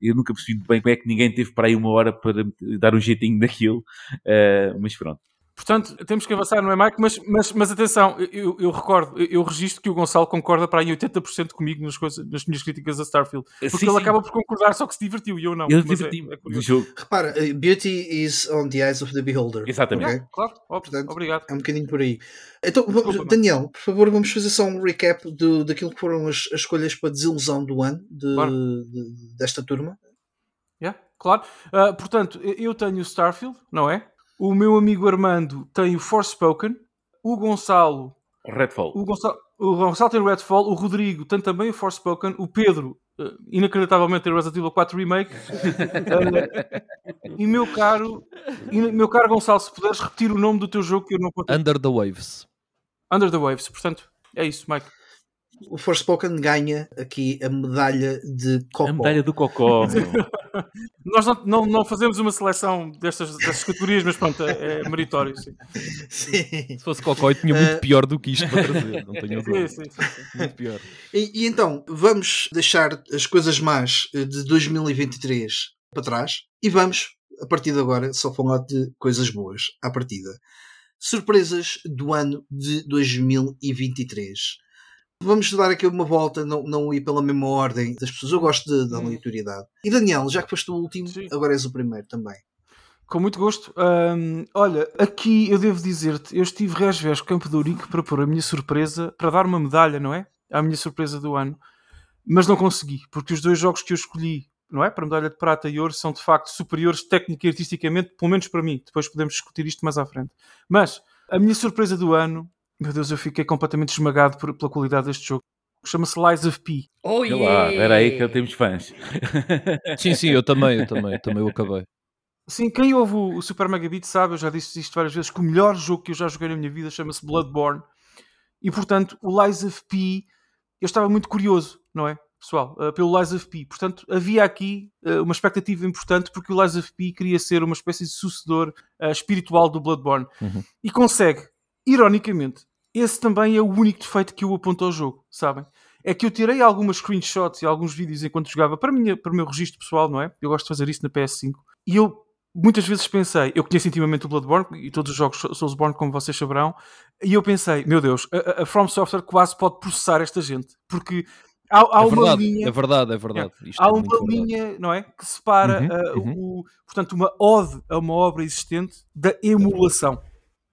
Eu nunca percebi bem como é que ninguém teve para aí uma hora para dar um jeitinho daquilo, eh, mas pronto. Portanto, temos que avançar, não é, Mike? Mas, mas, mas atenção, eu, eu recordo, eu, registro que o Gonçalo concorda para aí 80% comigo nas, coisas, nas minhas críticas a Starfield. Porque Sim, ele sim. acaba por concordar, só que se divertiu e eu não. Eu Mas é- é jogo. Repara, eh, beauty is on the eyes of the beholder. Exatamente. ok? Yeah, claro, Portanto, obrigado. É um bocadinho por aí. Então, vamos- Desculpa, Daniel, por favor, vamos fazer só um recap do, daquilo que foram as, as escolhas para desilusão do ano de- Bora. de- desta turma. Yeah, claro. Ah, portanto, eu- eu tenho o Starfield, não é? O meu amigo Armando tem o Forspoken. O Gonçalo, Redfall. o Gonçalo, o Gonçalo tem o Redfall. O Rodrigo tem também o Forspoken. O Pedro, ah, inacreditavelmente, tem o Resident Evil 4 Remake. Ah, e meu caro, e meu caro Gonçalo, se puderes repetir o nome do teu jogo que eu não conto. Under the Waves. Under the Waves. Portanto, é isso, Mike. O Forspoken ganha aqui a medalha de Cocó. A medalha do Cocó. Nós não, não, não fazemos uma seleção destas, destas categorias, mas pronto, é, é meritório. Sim. Sim. Se fosse Cocó, eu tinha muito Eh, pior do que isto para trazer. Não tenho Sim, dúvida. sim, sim, sim. Muito pior. E, e então, vamos deixar as coisas más de 2023 para trás e vamos, a partir de agora, só falar de coisas boas à partida. Surpresas do ano de 2023. Vamos dar aqui uma volta, não, não ir pela mesma ordem das pessoas. Eu gosto de- da Hum. aleatoriedade. E Daniel, já que foste o último, Sim. agora és o primeiro também. Com muito gosto. Ahm, olha, aqui eu devo dizer-te, eu estive resvés Campo de Ourique para pôr a minha surpresa, para dar uma medalha, não é? À minha surpresa do ano. Mas não consegui, porque os dois jogos que eu escolhi, não é? Para medalha de prata e ouro, são de facto superiores técnica e artisticamente, pelo menos para mim. Depois podemos discutir isto mais à frente. Mas a minha surpresa do ano, meu Deus, eu fiquei completamente esmagado por- pela qualidade deste jogo. Chama-se Lies of P. Oh, Olha lá, yeah! era aí que temos fãs. Sim, sim, eu também, eu também, também o acabei. Sim, quem ouve o, o Super Megabit sabe, eu já disse isto várias vezes, que o melhor jogo que eu já joguei na minha vida chama-se Bloodborne. E portanto, o Lies of P, eu estava muito curioso, não é, pessoal, uh, pelo Lies of P. Portanto, havia aqui uh, uma expectativa importante porque o Lies of P queria ser uma espécie de sucedor uh, espiritual do Bloodborne. Uhum. E consegue, ironicamente, esse também é o único defeito que eu aponto ao jogo, sabem? É que eu tirei algumas screenshots e alguns vídeos enquanto jogava para, minha, para o meu registro pessoal, não é? Eu gosto de fazer isso na PS5. E eu muitas vezes pensei, eu conheço intimamente o Bloodborne e todos os jogos Soulsborne, como vocês saberão, e eu pensei, meu Deus, a, a- From Software quase pode processar esta gente, porque há, há é uma verdade, linha é verdade, é verdade. Isto há é uma verdade. linha, não é? Que separa Uhum, uh, o, portanto, uma ode a uma obra existente da emulação.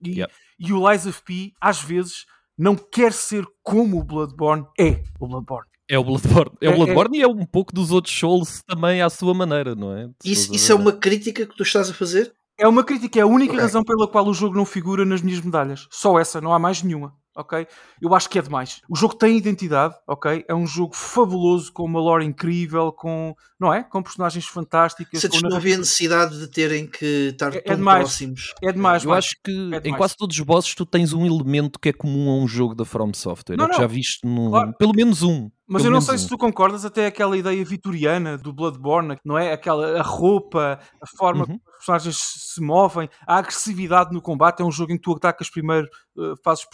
E, Yeah. E o Lies of P, às vezes, não quer ser como o Bloodborne é o Bloodborne. É o Bloodborne. É, É- o Bloodborne e é um pouco dos outros Souls também à sua maneira, não é? Isso, isso é uma crítica que tu estás a fazer? É uma crítica, é a única Ok. razão pela qual o jogo não figura nas minhas medalhas. Só essa, não há mais nenhuma. Ok? Eu acho que é demais. O jogo tem identidade, ok? É um jogo fabuloso, com uma lore incrível, com, não é? Com personagens fantásticas. Sentes que não havia necessidade de terem que estar É- é tão demais. próximos. É demais, Eu Mike. acho que em demais. quase todos os bosses tu tens um elemento que é comum a um jogo da From Software. Não, é não. já viste no... Claro. pelo menos um. Mas Pelo eu não sei um. se tu concordas até aquela ideia vitoriana do Bloodborne, não é? Aquela a roupa, a forma Uhum. Personagens se movem, a agressividade no combate. É um jogo em que tu atacas primeiro, eh, fazes.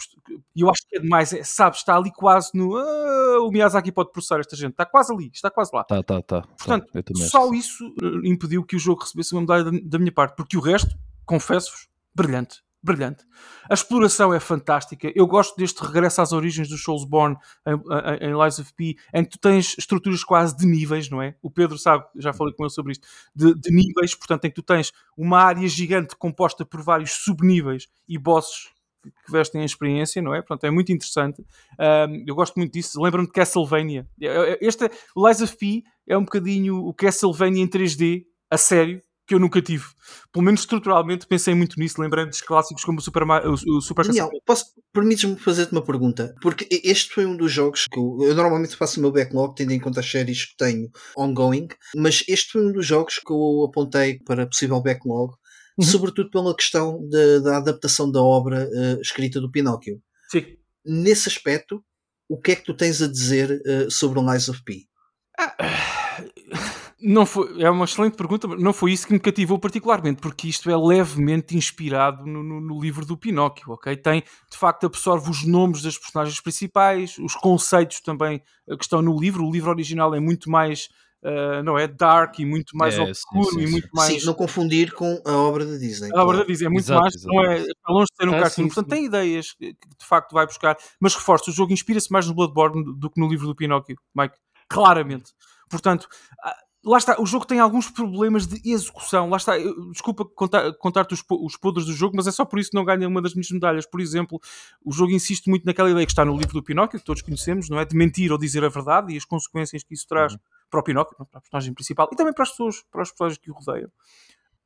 E eu acho que é demais, é, sabes? Está ali quase no. "Ah, o Miyazaki pode processar esta gente, está quase ali, está quase lá. Tá, tá, tá. tá. Portanto, acho só isso eh, impediu que o jogo recebesse uma medalha da, da minha parte, porque o resto, confesso-vos, brilhante. Brilhante. A exploração é fantástica. Eu gosto deste regresso às origens do Soulsborne em, em, Lies of P, em que tu tens estruturas quase de níveis, não é? O Pedro sabe, já falei com ele sobre isto, de, de níveis, portanto, em que tu tens uma área gigante composta por vários subníveis e bosses que vestem a experiência, não é? Portanto, é muito interessante. Ahm, eu gosto muito disso. Lembro-me de Castlevania. É- é- Este, o Lies of P é um bocadinho o Castlevania em 3D, a sério, que eu nunca tive. Pelo menos estruturalmente pensei muito nisso, lembrando dos clássicos como o Super, Ma- o, o Super Daniel, posso, permites-me fazer-te uma pergunta? Porque este foi um dos jogos que eu, eu normalmente faço o meu backlog, tendo em conta as séries que tenho ongoing, mas este foi um dos jogos que eu apontei para possível backlog, Uhum. sobretudo pela questão da- da adaptação da obra eh, escrita do Pinóquio. Sim. Nesse aspecto, o que é que tu tens a dizer eh, sobre o Lies of P? Não foi, é uma excelente pergunta, mas não foi isso que me cativou particularmente, porque isto é levemente inspirado no, no- no livro do Pinóquio, ok? Tem, de facto, absorve os nomes das personagens principais, os conceitos também eh, que estão no livro. O livro original é muito mais, eh, não é, dark e muito mais É, sim, obscuro sim, e sim. muito mais... Sim, não confundir com a obra da Disney. A claro. diz, é muito Exato, mais, exato. não é, está longe de ser um Ah, cartoon. sim, Portanto, sim. tem ideias que de facto vai buscar, mas reforço, o jogo inspira-se mais no Bloodborne do que no livro do Pinóquio, Mike. Claramente. Portanto, lá está, o jogo tem alguns problemas de execução. Lá está, eu- desculpa contar- contar-te os, os podres do jogo, mas é só por isso que não ganha uma das minhas medalhas. Por exemplo, o jogo insiste muito naquela ideia que está no livro do Pinóquio, que todos conhecemos, não é? De mentir ou dizer a verdade e as consequências que isso traz para o Pinóquio, para a personagem principal e também para as pessoas, para as pessoas que o rodeiam.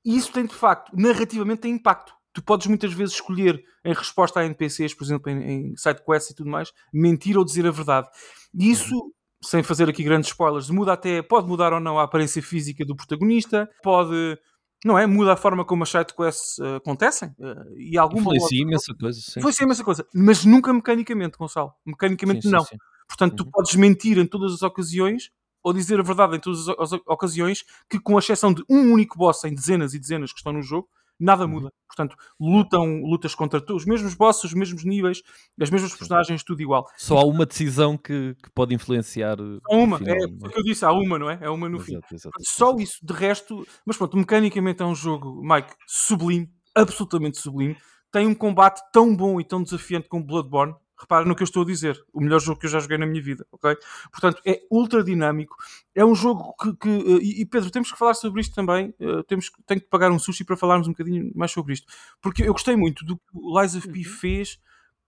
E isso tem de facto, narrativamente tem impacto. Tu podes muitas vezes escolher, em resposta a NPCs, por exemplo, em, em sidequests e tudo mais, mentir ou dizer a verdade. E isso, sem fazer aqui grandes spoilers, muda até, pode mudar ou não a aparência física do protagonista, pode, não é? Muda a forma como as sidequests eh, acontecem. eh, e alguma Influencia imensa coisa, sim. Influencia imensa coisa, mas nunca mecanicamente, Gonçalo. Mecanicamente Sim, sim, não. sim. Portanto, tu Uhum. podes mentir em todas as ocasiões ou dizer a verdade em todas as ocasiões, que com exceção de um único boss em dezenas e dezenas que estão no jogo, nada Uhum. muda. Portanto, lutam, lutas contra tu- os mesmos bosses, os mesmos níveis, as mesmas personagens, tudo igual. Só há uma decisão que, que pode influenciar. eh, Há uma, final, é o que eu disse, há uma, não é? É uma no fim. Exato, exato, Só exato. isso, de resto, mas pronto, mecanicamente é um jogo, Mike, sublime, absolutamente sublime. Tem um combate tão bom e tão desafiante como Bloodborne. Repara no que eu estou a dizer, o melhor jogo que eu já joguei na minha vida, ok? Portanto, é ultra dinâmico. É um jogo que. que, eh, e, Pedro, temos que falar sobre isto também. eh, temos, que- tenho que pagar um sushi para falarmos um bocadinho mais sobre isto. Porque eu gostei muito do que o Lies of P fez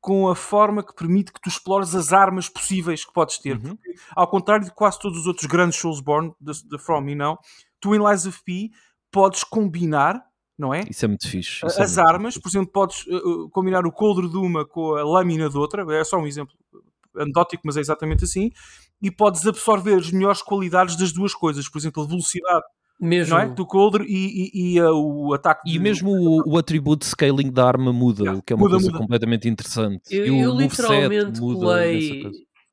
com a forma que permite que tu explores as armas possíveis que podes ter. Uhum. Porque, ao contrário de quase todos os outros grandes Soulsborne da From e não, tu em Lies of P podes combinar, não é? Isso é muito fixe. isso é As muito armas, fixe. por exemplo, podes uh, combinar o coldre de uma com a lâmina de outra, é só um exemplo anedótico, mas é exatamente assim, e podes absorver as melhores qualidades das duas coisas, por exemplo, a velocidade Mesmo. não é? do coldre e, e- e, uh, o ataque E de- mesmo o, o atributo de scaling da arma muda, Yeah, o que é uma muda, coisa muda. completamente interessante. Eu, E o eu literalmente muda colei.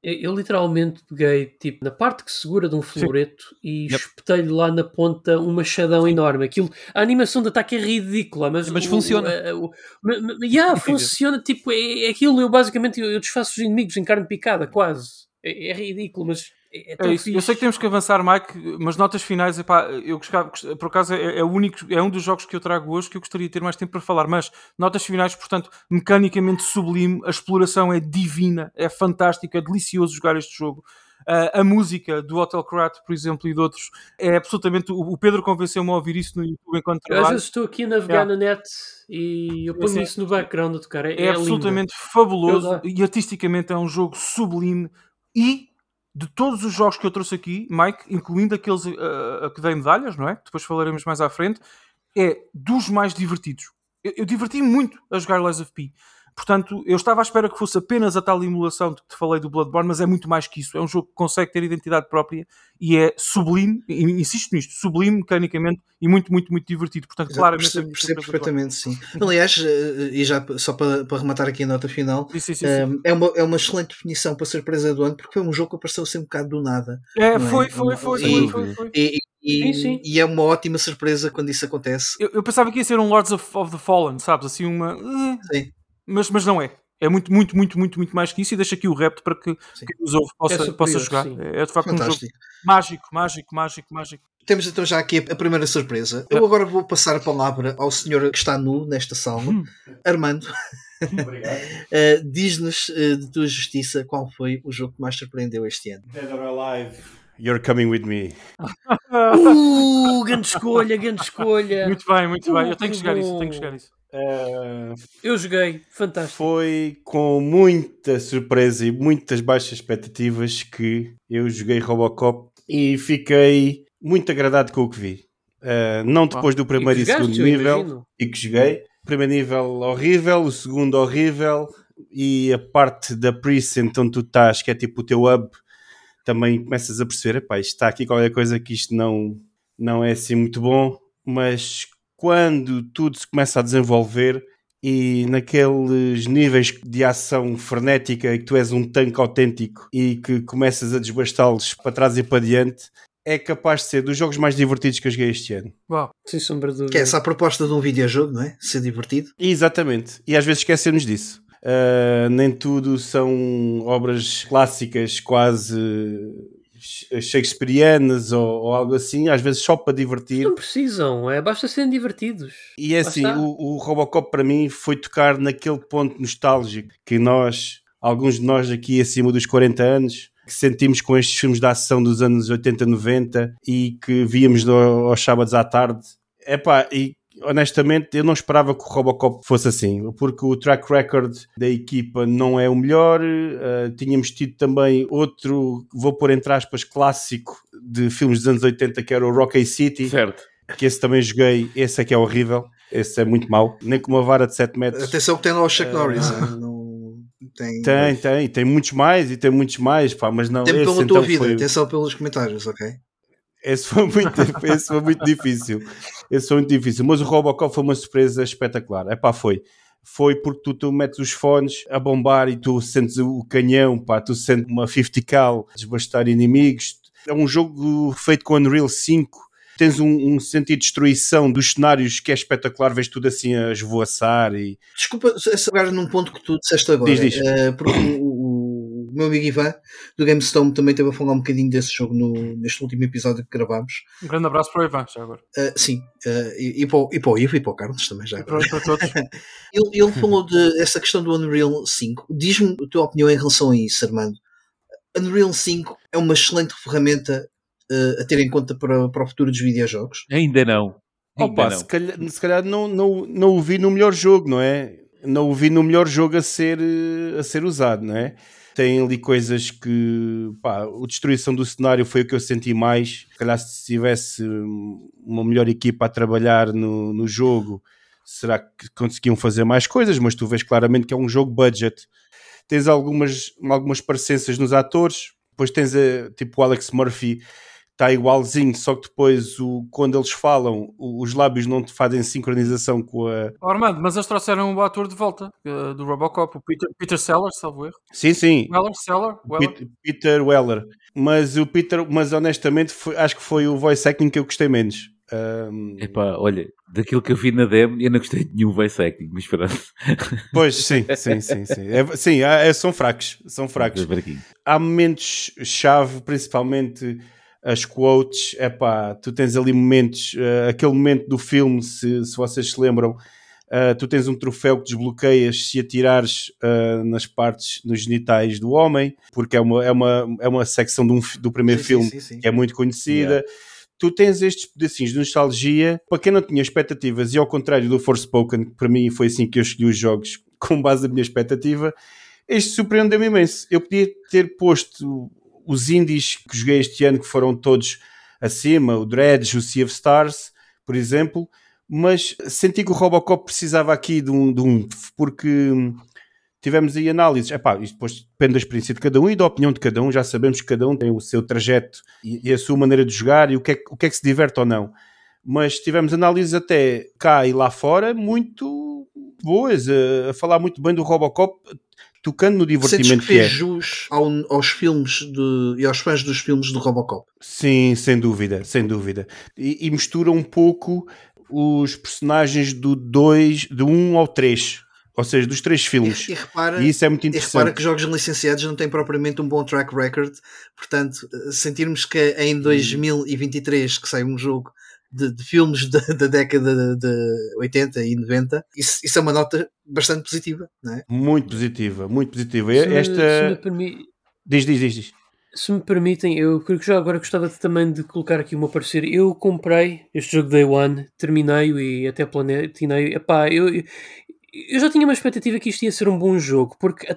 Eu, eu literalmente peguei tipo, na parte que segura de um floreto e Yep. espetei-lhe lá na ponta um machadão enorme. Aquilo, a animação de ataque é ridícula, mas, Mas o- funciona. o- o- ma- ma- yeah, funciona. Tipo, é, é aquilo. Eu basicamente eu, eu desfaço os inimigos em carne picada, quase. É, é ridículo, mas é, é tão É isso. Eu fixe. sei que temos que avançar, Mike, mas notas finais, epá, eu gostava, gost- por acaso é, é o único, é um dos jogos que eu trago hoje que eu gostaria de ter mais tempo para falar, mas notas finais, portanto, mecanicamente sublime, a exploração é divina, é fantástico, é delicioso jogar este jogo. Ah, a música do Hotel Krat, por exemplo, e de outros, é absolutamente. O o Pedro convenceu-me a ouvir isso no YouTube enquanto Eu às trabalho. vezes estou aqui a navegar Yeah. na net e eu ponho Sim. isso no background a tocar. É, é, é lindo. absolutamente fabuloso Eu- e artisticamente é um jogo sublime e de todos os jogos que eu trouxe aqui, Mike, incluindo aqueles uh, a que dei medalhas, não é? Depois falaremos mais à frente, é dos mais divertidos. Eu, eu diverti-me muito a jogar Lies of P. Portanto, eu estava à espera que fosse apenas a tal emulação de que te falei do Bloodborne, mas é muito mais que isso. É um jogo que consegue ter identidade própria e é sublime, e insisto nisto, sublime mecanicamente e muito, muito, muito divertido. Portanto, Exato, claramente. percebo, percebo perfeitamente, sim. Aliás, eh, e já só para, para rematar aqui a nota final, Sim, sim, sim, sim. eh, é, uma, é uma excelente definição para surpresa do ano, porque foi um jogo que apareceu assim um bocado do nada. É, não é? foi, foi, foi, E- foi, foi, foi. E, e- Sim, sim. e é uma ótima surpresa quando isso acontece. Eu, eu pensava que ia ser um Lords of, of the Fallen, sabes? Assim, uma. eh, Sim. Mas, mas não é. É muito, muito, muito, muito, muito mais que isso. E deixa aqui o repto para que quem nos ouve possa, É superior, possa jogar. sim. É, é de facto um jogo Fantástico. mágico, mágico, mágico, mágico. Temos então já aqui a primeira surpresa. Eu agora vou passar a palavra ao senhor que está nu nesta sala, Hum. Armando. Eh, Diz-nos eh, de tua justiça qual foi o jogo que mais surpreendeu este ano. Dead or Alive, You're Coming With Me. Uh, grande escolha, grande escolha. Muito bem, muito bem. Eu tenho que chegar a isso, tenho que chegar a isso. Uh, Eu joguei, fantástico. foi com muita surpresa e muitas baixas expectativas que eu joguei Robocop e fiquei muito agradado com o que vi. Uh, não depois do primeiro e, jogaste, segundo nível imagino. e que joguei. O primeiro nível horrível, o segundo horrível e a parte da precinct onde tu estás, que é tipo o teu hub, também começas a perceber, epá, isto está aqui qualquer coisa que isto não, não é assim muito bom, mas quando tudo se começa a desenvolver e naqueles níveis de ação frenética e que tu és um tanque autêntico e que começas a desbastá-los para trás e para diante, é capaz de ser dos jogos mais divertidos que eu joguei este ano. Uau. Sem sombra de dúvida. Que é essa a proposta de um videojogo, não é? Ser divertido. Exatamente. E às vezes esquecemos disso. Uh, nem tudo são obras clássicas, quase shakespearianas ou, ou algo assim, às vezes só para divertir. Não precisam, é, basta serem divertidos. E é assim, o, o Robocop para mim foi tocar naquele ponto nostálgico que nós, alguns de nós aqui acima dos 40 anos, que sentimos com estes filmes de ação dos anos 80, 90 e que víamos no- aos sábados à tarde. Epá, e honestamente eu não esperava que o Robocop fosse assim, porque o track record da equipa não é o melhor. eh, tínhamos tido também outro, vou pôr entre aspas, clássico de filmes dos anos 80 que era o Rocky City Certo. que esse também joguei, esse é que é horrível, esse é muito mau, nem com uma vara de 7 metros. Atenção que tem lá o Chuck Eh, Norris. Não, tem, Tem, tem, tem muitos mais e tem muitos mais, pá, mas não, Tempo esse pela então tua vida. foi, Atenção pelos comentários, ok? Esse foi muito, esse foi muito difícil, esse foi muito difícil, mas o Robocop foi uma surpresa espetacular, é pá, foi. Foi porque tu, tu metes os fones a bombar e tu sentes o canhão, pá, tu sentes uma 50 cal desbastar inimigos. É um jogo feito com Unreal 5. Tens um, um sentido de destruição dos cenários que é espetacular, vês tudo assim a esvoaçar e, Desculpa se pegar num ponto que tu disseste agora. Diz, diz. eh, porque o, meu amigo Ivan do GameStone também teve a falar um bocadinho desse jogo no- neste último episódio que gravámos. Um grande abraço para o Ivan, já agora. Eh, sim, eh, e, e, para o, e para o Ivo e para o Carlos também já. E para, para todos. Ele, ele falou de essa questão do Unreal 5. Diz-me a tua opinião em relação a isso, Armando. Unreal 5 é uma excelente ferramenta eh, a ter em conta para, para o futuro dos videojogos. Ainda não. Ainda Opa, não. se calhar, se calhar não, não, não o vi no melhor jogo, não é? Não o vi no melhor jogo a ser, eh, a ser usado, não é? Tem ali coisas que, pá, a destruição do cenário foi o que eu senti mais. Se calhar se tivesse hum, uma melhor equipa a trabalhar no, no jogo, será que conseguiam fazer mais coisas? Mas tu vês claramente que é um jogo budget. Tens algumas, algumas parecenças nos atores, depois tens a, tipo o Alex Murphy está igualzinho, só que depois o, quando eles falam, o- os lábios não te fazem sincronização com a. Oh, Armando, mas eles trouxeram o ator de volta eh, do Robocop, o Peter, Peter Sellers, salvo erro. Sim, sim, Weller, Seller, Weller. Pet- Peter Weller. Mas o Peter, mas honestamente, foi- acho que foi o voice acting que eu gostei menos. Ahm, Epá, olha, daquilo que eu vi na demo, eu não gostei de nenhum voice acting, mas pronto. pois, sim, sim, sim, sim. É- sim, há- é- são fracos, são fracos. Há momentos-chave, principalmente as quotes. É pá, tu tens ali momentos, eh, aquele momento do filme, se, se vocês se lembram, eh, tu tens um troféu que desbloqueias se atirares eh, nas partes, nos genitais do homem, porque é uma, é uma, é uma secção um do primeiro Sim, filme sim, sim, que é muito conhecida. Tu tens estes pedacinhos de nostalgia para quem não tinha expectativas, e ao contrário do Forspoken, que para mim foi assim que eu escolhi os jogos com base na minha expectativa, este surpreendeu-me imenso. Eu podia ter posto os indies que joguei este ano, que foram todos acima, o Dredge, o Sea of Stars, por exemplo, mas senti que o Robocop precisava aqui de um, de um porque hum, tivemos aí análises. Epá, isto depois depende da experiência de cada um e da opinião de cada um. Já sabemos que cada um tem o seu trajeto e, e a sua maneira de jogar e o que, é, o que é que se diverte ou não. Mas tivemos análises até cá e lá fora muito boas, a, a falar muito bem do Robocop, tocando no Sentes que divertimento que é. fez jus ao- aos filmes de, e aos fãs dos filmes do Robocop. Sim, sem dúvida, sem dúvida. E, e mistura um pouco os personagens do 2, do 1 um ao 3. Ou seja, dos três filmes. E, e repara, E isso é muito interessante. repara que jogos licenciados não têm propriamente um bom track record. Portanto, eh, sentirmos que Hum. em 2023 que sai um jogo de, de filmes da, da década de, de 80 e 90, isso, isso é uma nota bastante positiva, não é? Muito positiva, muito positiva. Se me- Esta. se me permi- Diz, diz, diz, diz. Se me permitem, eu creio que já agora gostava de- também de colocar aqui o meu parecer. Eu comprei este jogo Day One, terminei-o e até platinei. Epá, eu, eu já tinha uma expectativa que isto ia ser um bom jogo, porque a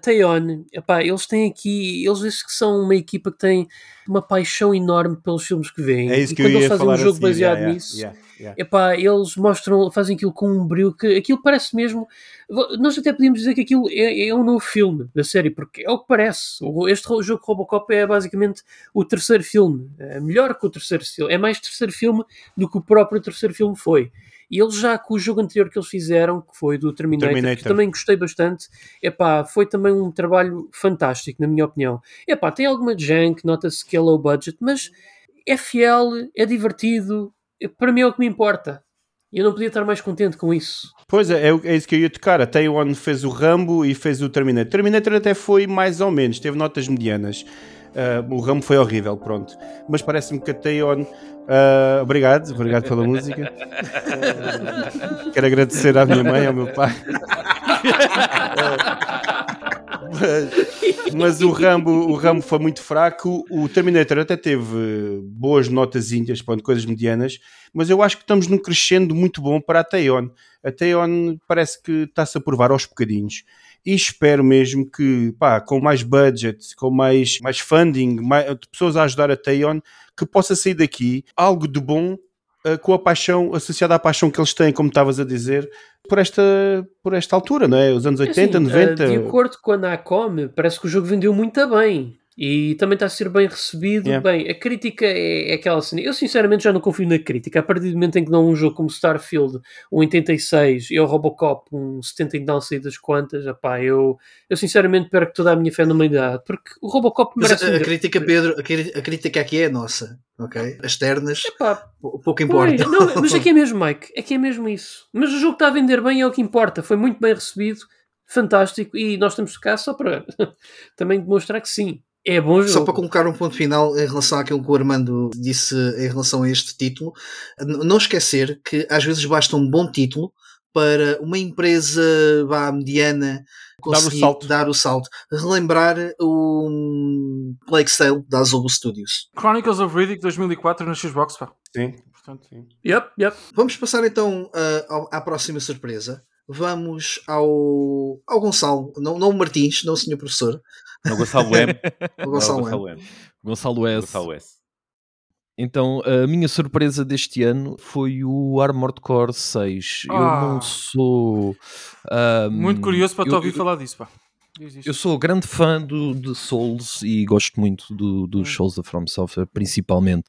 epá, eles têm aqui, eles dizem que são uma equipa que tem uma paixão enorme pelos filmes que veem. É isso e que eu quando ia eles fazem um jogo assim, baseado yeah, nisso, yeah, yeah. epá, eles mostram, fazem aquilo com um brilho que aquilo parece mesmo. Nós até podíamos dizer que aquilo é, é um novo filme da série, porque é o que parece. Este jogo Robocop é basicamente o terceiro filme, é melhor que o terceiro filme, é mais terceiro filme do que o próprio terceiro filme foi. E eles já com o jogo anterior que eles fizeram, que foi do Terminator, que Terminator. também gostei bastante, epá, foi também um trabalho fantástico, na minha opinião. Epá, tem alguma junk, nota-se que é low budget, mas é fiel, é divertido, para mim é o que me importa. E eu não podia estar mais contente com isso. Pois é, é, é isso que eu ia tocar. A Taiwan fez o Rambo e fez o Terminator. Terminator até foi mais ou menos, teve notas medianas. Ah, o Rambo foi horrível, pronto. Mas parece-me que a Taiwan. ah, obrigado, obrigado pela música. Quero agradecer à minha mãe, ao meu pai. mas, mas o Rambo, o Rambo foi muito fraco. O Terminator até teve boas notas índias, pronto, coisas medianas. Mas eu acho que estamos num crescendo muito bom para a Taiwan. A Taiwan parece que está-se a provar aos bocadinhos. E espero mesmo que, pá, com mais budget, com mais, mais funding, mais, pessoas a ajudar a Taiwan, que possa sair daqui algo de bom eh, com a paixão, associada à paixão que eles têm, como estavas a dizer, por esta, por esta altura, não é? Os anos 80, Assim, 90. ah, De acordo com a Nacom, parece que o jogo vendeu muito bem. E também está a ser bem recebido. Yeah. Bem, a crítica é, é aquela cena. Eu sinceramente já não confio na crítica. A partir do momento em que dão um jogo como Starfield, um 86 e o Robocop, um 70 e não sei das quantas, epá, eu, eu sinceramente perco toda a minha fé na humanidade. Porque o Robocop Mas merece. a, a um- crítica, Pedro, a, a crítica aqui é nossa, ok? As externas, Epá, pou- pouco Pois, importa. não, mas aqui é mesmo, Mike. Aqui é mesmo isso. Mas o jogo está a vender bem, é o que importa. Foi muito bem recebido, fantástico. E nós estamos cá só para também demonstrar que sim, é bom jogo. Só para colocar um ponto final em relação àquilo que o Armando disse em relação a este título, não esquecer que às vezes basta um bom título para uma empresa vá, mediana conseguir salto. dar o salto. Relembrar o um, Plague Sale da Azobo Studios. Chronicles of Riddick 2004 na Xbox, pá. Sim. Portanto, Yep, yep. Vamos passar então ao- à próxima surpresa. Vamos ao, ao Gonçalo, não, não o Martins, não o senhor professor, Não, Gonçalo M. o Não, Gonçalo. M. Gonçalo M. Gonçalo S. Gonçalo S. Então, a minha surpresa deste ano foi o Armored Core 6. Eu Ah. não sou. ahm, muito curioso para te eu- ouvir eu- falar disso, pá. Eu sou grande fã do, de Souls e gosto muito do, dos Hum. Souls da From Software, principalmente.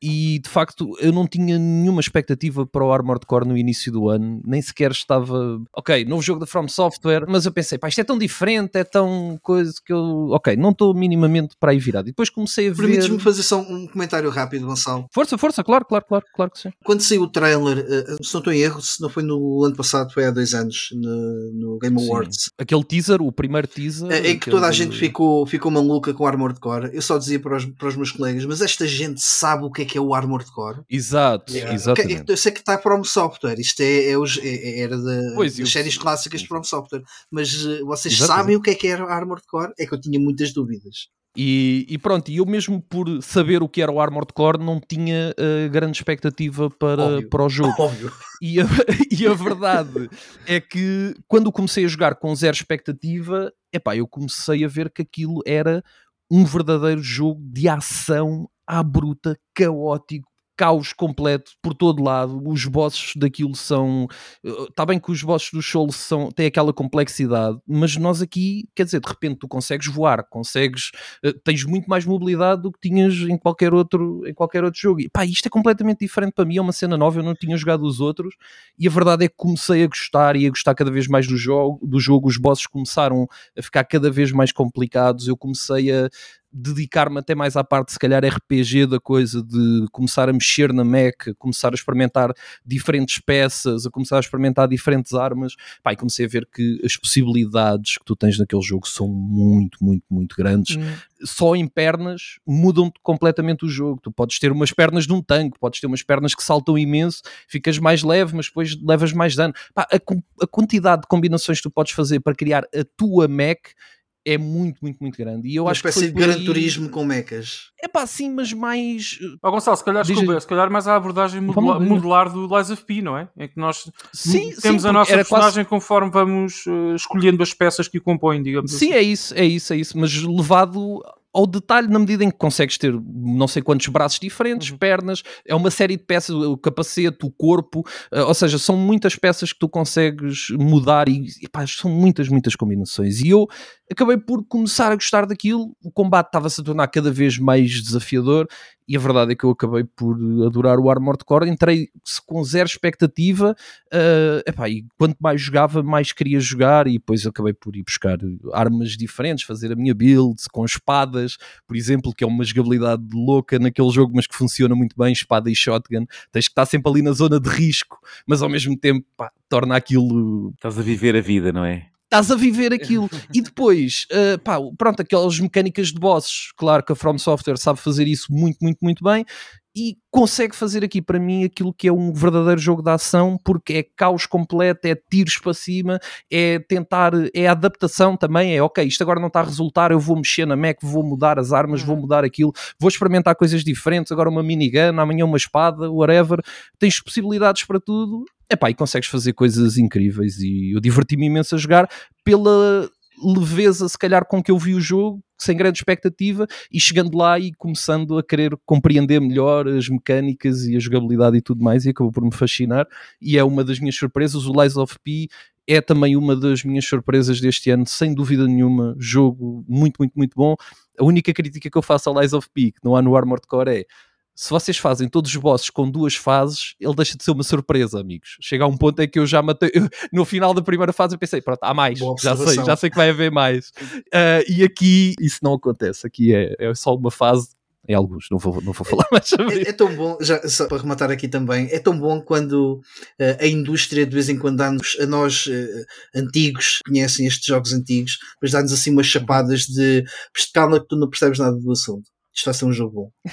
E de facto, eu não tinha nenhuma expectativa para o Armored Core no início do ano, nem sequer estava. Ok, novo jogo da From Software, mas eu pensei, pá, isto é tão diferente, é tão coisa que eu. Ok, não estou minimamente para aí virado. E depois comecei a ver. Permites-me fazer só um comentário rápido, Gonçalo. Força, força, claro, claro, claro, claro que sim. Quando saiu o trailer, eh, se não estou em erro, se não foi no ano passado, foi há dois anos, no, no Game Sim. Awards, Aquele teaser, o primeiro teaser. eh, em que toda a de- gente ficou, ficou maluca com o Armored Core. Eu só dizia para os, para os meus colegas, mas esta gente sabe o que é que é o Armored Core? Exato, Que- exatamente. Eu sei que está From Software, isto é, é os- é- era da- Pois, eu- das séries clássicas de From Software, mas eh, vocês Exatamente. sabem o que é que era Armored Core? É que eu tinha muitas dúvidas. E, e pronto, e eu mesmo por saber o que era o Armored Core não tinha eh, grande expectativa para, Óbvio. para o jogo. Óbvio. E a, e a verdade é que quando comecei a jogar com zero expectativa, epá, eu comecei a ver que aquilo era um verdadeiro jogo de ação à bruta, caótico, caos completo por todo lado. Os bosses daquilo são. Está bem que os bosses do Souls são, têm aquela complexidade, mas nós aqui, quer dizer, de repente tu consegues voar, consegues. eh, tens muito mais mobilidade do que tinhas em qualquer outro, em qualquer outro jogo. E pá, isto é completamente diferente para mim, é uma cena nova, eu não tinha jogado os outros, e a verdade é que comecei a gostar e a gostar cada vez mais do jogo, do jogo. os bosses começaram a ficar cada vez mais complicados, eu comecei a dedicar-me até mais à parte, se calhar, RPG da coisa, de começar a mexer na Mac, começar a experimentar diferentes peças, a começar a experimentar diferentes armas. Pá, e comecei a ver que as possibilidades que tu tens naquele jogo são muito, muito, muito grandes. Hum. Só em pernas mudam completamente o jogo. Tu podes ter umas pernas de um tanque, podes ter umas pernas que saltam imenso, ficas mais leve, mas depois levas mais dano. Pá, a, a quantidade de combinações que tu podes fazer para criar a tua Mac é muito, muito, muito grande. E eu Uma acho que espécie foi de por Gran aí- Turismo com mechas. É pá, sim, mas mais. Ó Gonçalo, se calhar, Diz desculpa, se calhar mais a abordagem modula- ver. modular do Lies of P, não é? Em que nós Sim, temos sim, a nossa era quase- personagem conforme vamos eh, escolhendo as peças que o compõem, digamos Sim, assim. é isso, é isso, é isso, mas levado ao detalhe na medida em que consegues ter não sei quantos braços diferentes, Uhum. pernas, é uma série de peças, o capacete, o corpo, eh, ou seja, são muitas peças que tu consegues mudar e, e pá, são muitas, muitas combinações. E eu acabei por começar a gostar daquilo. O combate estava-se a tornar cada vez mais desafiador e a verdade é que eu acabei por adorar o Armored Core. Entrei com zero expectativa uh, epá, e quanto mais jogava, mais queria jogar. E depois acabei por ir buscar armas diferentes, fazer a minha build com espadas, por exemplo, que é uma jogabilidade louca naquele jogo, mas que funciona muito bem. Espada e shotgun, tens que estar sempre ali na zona de risco, mas ao mesmo tempo pá, torna aquilo Estás a viver a vida, não é? estás a viver aquilo. E depois, uh, pá, pronto, aquelas mecânicas de bosses, claro que a From Software sabe fazer isso muito, muito, muito bem e consegue fazer aqui para mim aquilo que é um verdadeiro jogo de ação, porque é caos completo, é tiros para cima, é tentar, é adaptação também, é ok, isto agora não está a resultar, eu vou mexer na Mac, vou mudar as armas, vou mudar aquilo, vou experimentar coisas diferentes, agora uma minigun, amanhã uma espada, whatever, tens possibilidades para tudo, epá, e consegues fazer coisas incríveis e eu diverti-me imenso a jogar pela leveza, se calhar, com que eu vi o jogo, sem grande expectativa, e chegando lá e começando a querer compreender melhor as mecânicas e a jogabilidade e tudo mais, e acabou por me fascinar. E é uma das minhas surpresas. O Lies of P é também uma das minhas surpresas deste ano, sem dúvida nenhuma. Jogo muito, muito, muito bom. A única crítica que eu faço ao Lies of P, que não há no Armored Core, é se vocês fazem todos os bosses com duas fases, ele deixa de ser uma surpresa, amigos. Chega a um ponto em que eu já matei. eu- no final da primeira fase eu pensei, pronto, há mais. Já sei, já sei que vai haver mais. Ah, e aqui isso não acontece. Aqui é, é só uma fase. Em alguns, não vou, não vou falar mais sobre É, isso. é tão bom, já, só para rematar aqui também, é tão bom quando eh, a indústria de vez em quando dá-nos, a nós eh, antigos, que conhecem estes jogos antigos, mas dá-nos assim umas chapadas de "Psh, calma que tu não percebes nada do assunto. Isto vai ser um jogo bom.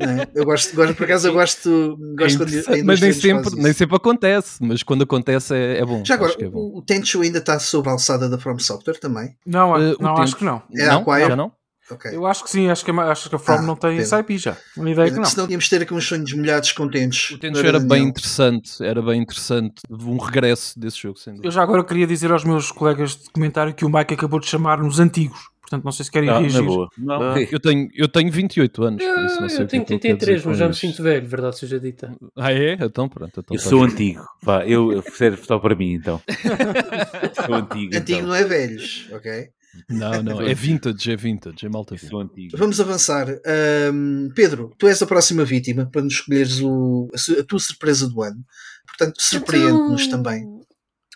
É? Eu gosto, gosto, por acaso eu gosto, gosto É quando mas nem sempre, nem sempre acontece. Mas quando acontece é, é bom. Já agora, Acho que é bom. o, o Tenchu ainda está sob a alçada da From Software também? Não, o não acho que não. É não? Acquire? Já não? Ok. Eu acho que sim, acho que, a- acho que a From Ah, não tem pena. esse IP já. Uma ideia que não. Senão íamos ter aqui uns sonhos molhados contentes. O Tenchu era bem interessante, era bem interessante. Um regresso desse jogo, sem Eu dúvida. já agora queria dizer aos meus colegas de comentário que o Mike acabou de chamar nos antigos. Portanto, não sei se querem Ah, na reagir. boa. Não, Ah. Eu tenho, eu tenho 28 anos, isso não Eu, sei eu é tenho quer dizer 33, com mas já me sinto velho, verdade seja dita. Ah, é? Então pronto. Então Eu tá sou antigo. Vá, eu, eu serve só para mim, então. sou antigo. Antigo então. não é velhos, ok? Não, não, é vintage, é vintage, é malta Eu vintage. sou antigo. Vamos avançar. Ahm, Pedro, tu és a próxima vítima para nos escolheres o, a, tua surpresa do ano. Portanto, surpreende-nos Então, também.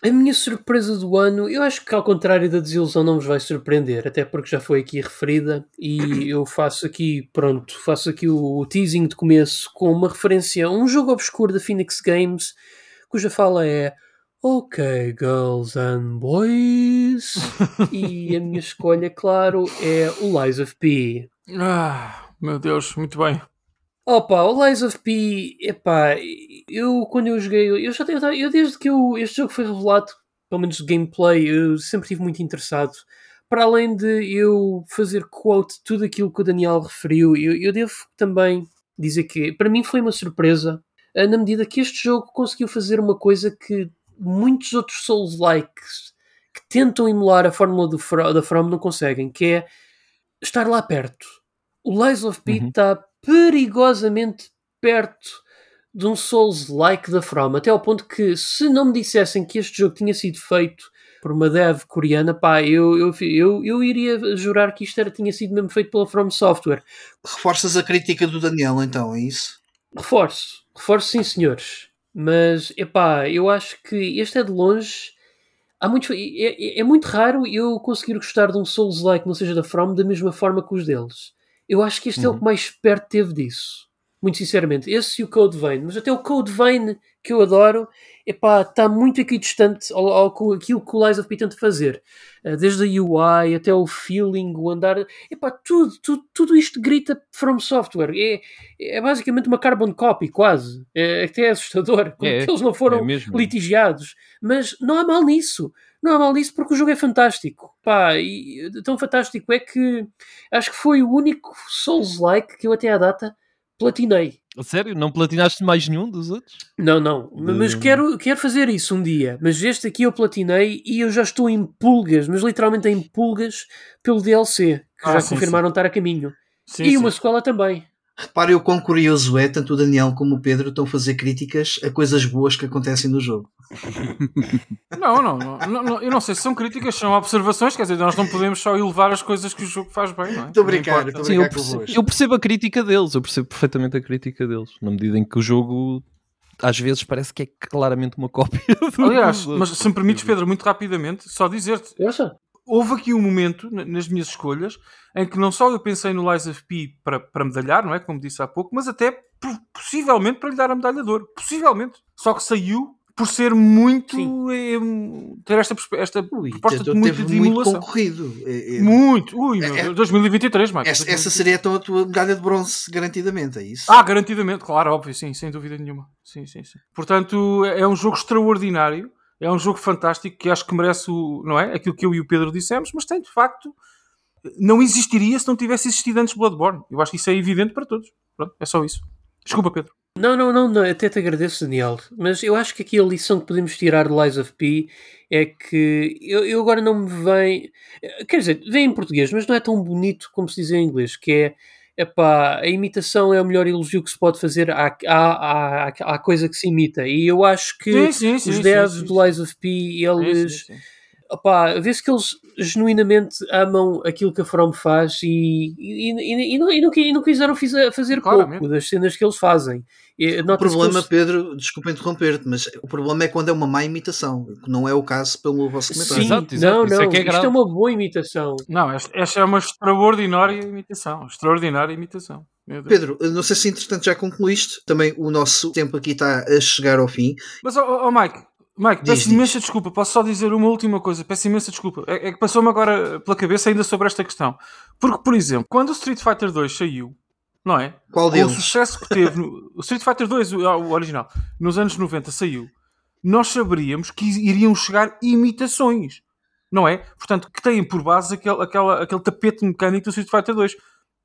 A minha surpresa do ano, eu acho que ao contrário da desilusão não vos vai surpreender, até porque já foi aqui referida e eu faço aqui, pronto, faço aqui o teasing de começo com uma referência a um jogo obscuro da Phoenix Games, cuja fala é Ok, girls and boys. e a minha escolha, claro, é o Lies of P. Ah, meu Deus, muito bem. Opa, o Lies of P, epá, eu quando eu joguei, eu já tenho, eu desde que eu, este jogo foi revelado, pelo menos de gameplay, eu sempre estive muito interessado. Para além de eu fazer quote tudo aquilo que o Daniel referiu, eu, eu devo também dizer que para mim foi uma surpresa, eh, na medida que este jogo conseguiu fazer uma coisa que muitos outros Souls-likes que tentam emular a fórmula do, da From não conseguem, que é estar lá perto. O Lies of P Uhum. Perigosamente perto de um Souls-like da From, até ao ponto que se não me dissessem que este jogo tinha sido feito por uma dev coreana, pá, eu, eu, eu, eu iria jurar que isto era, tinha sido mesmo feito pela From Software. Reforças a crítica do Daniel, então, é isso? Reforço, reforço sim, senhores. Mas, epá, eu acho que este é de longe. Há muito, é, é- é muito raro eu conseguir gostar de um Souls-like, não seja da From, da mesma forma que os deles. Eu acho que este é o que mais perto teve disso. Muito sinceramente. Esse e o Code Vein. Mas até o Code Vein, que eu adoro, epá, está muito aqui distante ao, aquilo que o Lies of P tenta fazer. Uh, Desde a UI até o feeling, o andar. Epá, tudo, tudo, tudo isto grita From Software. É, é basicamente uma carbon copy, quase. É, até é assustador. Como É, que eles não foram é litigiados. Mas não há mal nisso. Não há mal nisso porque o jogo é fantástico. Pá, e tão fantástico é que acho que foi o único Souls-like que eu até à data platinei. A sério? Não platinaste mais nenhum dos outros? Não, não. Mas quero, quero fazer isso um dia. Mas este aqui eu platinei e eu já estou em pulgas, mas literalmente em pulgas pelo DLC, que Ah, já sim, confirmaram estar a caminho. Sim, e sim. uma sequela também. Reparem o quão curioso é, tanto o Daniel como o Pedro estão a fazer críticas a coisas boas que acontecem no jogo. Não, não, não, não, não, eu não sei se são críticas, são observações, quer dizer, nós não podemos só elevar as coisas que o jogo faz bem, não é? Estou a brincar, estou a Sim, eu brincar percebo, eu percebo a crítica deles, eu percebo perfeitamente a crítica deles, na medida em que o jogo às vezes parece que é claramente uma cópia do Aliás, mas se me permites, Pedro, muito rapidamente, só dizer-te. Houve aqui um momento na- nas minhas escolhas em que não só eu pensei no Lies of P para, para medalhar, não é? Como disse há pouco, mas até po- possivelmente para lhe dar a medalha de ouro. Possivelmente. Só que saiu por ser muito. eh, ter esta, esta Ui, proposta de muito de muito concorrido. É- é- Muito. Ui, meu É- é- Deus, 2023, Mike. essa, essa seria então a tua medalha de bronze, garantidamente, é isso? Ah, garantidamente, claro, óbvio, sim, sem dúvida nenhuma. Sim, sim, sim. Portanto, é é um jogo extraordinário, é um jogo fantástico que acho que merece o, não é? Aquilo que eu e o Pedro dissemos, mas tem de facto. Não existiria se não tivesse existido antes Bloodborne. Eu acho que isso é evidente para todos. Pronto, é só isso. Desculpa, Pedro. Não, não, não, não, até te agradeço, Daniel. Mas eu acho que aqui a lição que podemos tirar de Lies of P é que eu, eu agora não me vem. Quer dizer, vem em português, mas não é tão bonito como se diz em inglês, que é. Epá, a imitação é o melhor elogio que se pode fazer à, à, à, à coisa que se imita. E eu acho que Sim, sim, sim, os sim, devs sim, do sim. Lies of P, eles. Opá, vê-se que eles genuinamente amam aquilo que a From faz e, e, e, e não, e, não, e não quiseram fazer Claramente. pouco das cenas que eles fazem. O problema, eles- Pedro, desculpa interromper-te, mas o problema é quando é uma má imitação, que não é o caso pelo vosso comentário. Sim, Exato, exato, não, isso é não, que é isto é uma boa imitação. Não, esta, esta é uma extraordinária imitação. Extraordinária imitação. Pedro, não sei se entretanto já concluíste, também o nosso tempo aqui está a chegar ao fim. Mas, ó ó, ó, Mike, Mike, Diz, peço diz. imensa desculpa. Posso só dizer uma última coisa? Peço imensa desculpa. É, é que passou-me agora pela cabeça ainda sobre esta questão. Porque, por exemplo, quando o Street Fighter 2 saiu, não é? Qual Com o deles? sucesso que teve, no, o Street Fighter 2, o, o original, nos anos 90 saiu, nós saberíamos que iriam chegar imitações, não é? Portanto, que têm por base aquele, aquela, aquele tapete mecânico do Street Fighter 2.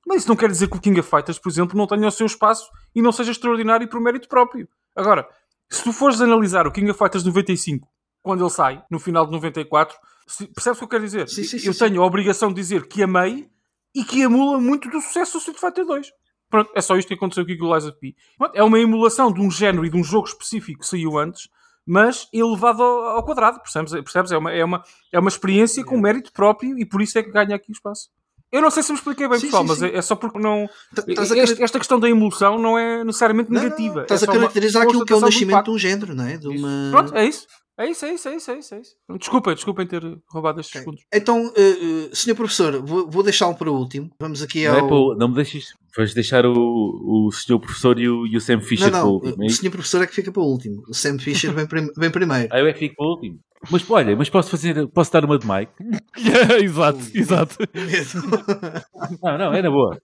Mas isso não quer dizer que o King of Fighters, por exemplo, não tenha o seu espaço e não seja extraordinário por mérito próprio. Agora, se tu fores analisar o King of Fighters 95, quando ele sai, no final de 94, se- percebes o que eu quero dizer? Sim, sim, eu sim, tenho a obrigação de dizer que amei e que emula muito do sucesso do Street Fighter 2. Pronto, é só isto que aconteceu aqui com o of P. É uma emulação de um género e de um jogo específico que saiu antes, mas elevado ao, ao quadrado, percebes? percebes? É, uma, é, uma, é uma experiência com mérito próprio e por isso é que ganha aqui o espaço. Eu não sei se me expliquei bem, Sim, pessoal, sim, mas sim. é, é só porque não. T- estás a Este- crer- esta questão da emulação não é necessariamente Não, não, negativa. Estás é a caracterizar aquilo que é o nascimento de um género, não é? De uma... Pronto, é isso. É isso, é isso, é isso, é isso. É isso. Desculpem, desculpem ter roubado estes Ok. segundos. Então, eh, eh, senhor professor, vou, vou deixá-lo para o último. Vamos aqui Não, é ao. para o- não me deixes. Vais deixar o, o senhor professor e o, e o Sam Fisher não, para o não, último. é o senhor professor é que fica para o último. O Sam Fisher vem, prim- vem primeiro. Ah, eu é que fico para o último. Mas olha, mas posso fazer, posso dar uma de Mike? exato, exato. Não, não, é na boa.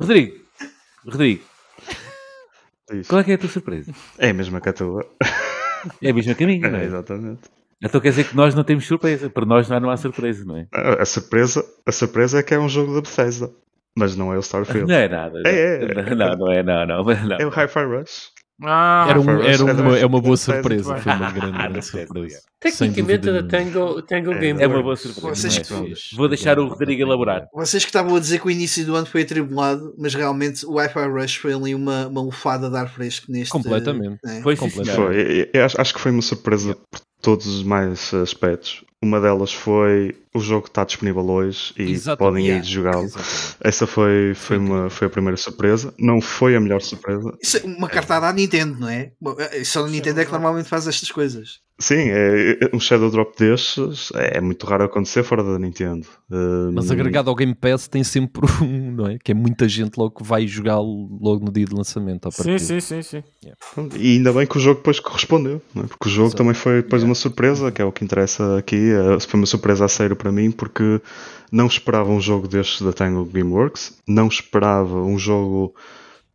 Rodrigo, Rodrigo, Isso. qual é que é a tua surpresa? É a mesma que a tua. É a mesma caminho, não É, é? exatamente. Então quer dizer que nós não temos surpresa. Para nós não há, surpresa, não é? A, a surpresa, a surpresa é que é um jogo da Bethesda. Mas não é o Starfield. Não é nada. não. É, é. Não, não é, não, não. não. É o Hi-Fi Rush. Ah, Era, um- era é uma, é uma boa surpresa, foi uma grande, grande surpresa. Tecnicamente a. Tango, Tango É, Game É uma boa surpresa. Vocês é? que- Vou deixar o Rodrigo elaborar. Vocês que estavam a dizer que o início do ano foi atribulado, mas realmente o Wi-Fi Rush foi ali uma, uma lufada de ar fresco neste. Completamente. né? Foi Completamente. Foi. Eu- eu acho, acho que foi uma surpresa por todos os mais aspectos. Uma delas foi o jogo está disponível hoje e Exatamente. podem ir jogá-lo. Essa foi, foi, uma, foi a primeira surpresa. Não foi a melhor surpresa. Isso é uma cartada à Nintendo, não é? Eh, Só a Nintendo é que normalmente faz estas coisas. Sim, é, é- um Shadow Drop destes é muito raro acontecer fora da Nintendo. Mas Hum, agregado ao Game Pass tem sempre um, não é? Que é muita gente logo que vai jogá-lo logo no dia de lançamento. sim, sim, sim, sim. E ainda bem que o jogo depois correspondeu, não é? porque o jogo Exato. também foi depois uma surpresa, que é o que interessa aqui. eh, Foi uma surpresa a sério para mim, porque não esperava um jogo destes da Tango Gameworks, não esperava um jogo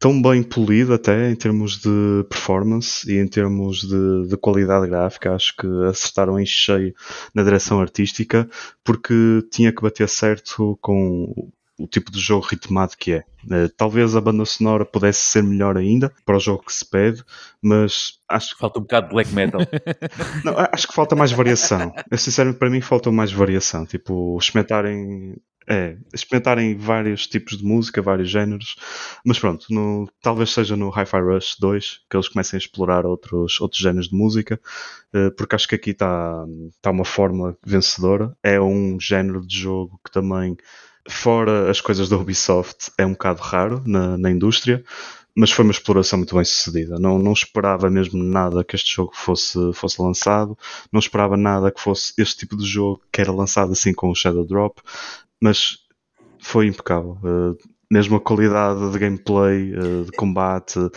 tão bem polido até em termos de performance e em termos de, de qualidade gráfica. Acho que acertaram em cheio na direção artística, porque tinha que bater certo com o tipo de jogo ritmado que é. Eh, Talvez a banda sonora pudesse ser melhor ainda para o jogo que se pede, mas acho, Falta um bocado de black metal. não, acho que falta mais variação. Eu, sinceramente, para mim, falta mais variação. Tipo, experimentarem É, experimentarem vários tipos de música, vários géneros, mas pronto, no- talvez seja no Hi-Fi Rush 2 que eles comecem a explorar outros, outros géneros de música, eh, porque acho que aqui está tá uma fórmula vencedora. É um género de jogo que também, fora as coisas da Ubisoft, é um bocado raro na, na indústria, mas foi uma exploração muito bem sucedida. Não, não esperava mesmo nada que este jogo fosse, fosse lançado, não esperava nada que fosse este tipo de jogo que era lançado assim com o Shadow Drop, mas foi impecável. Uh, mesmo a qualidade de gameplay, uh, de combate, uh,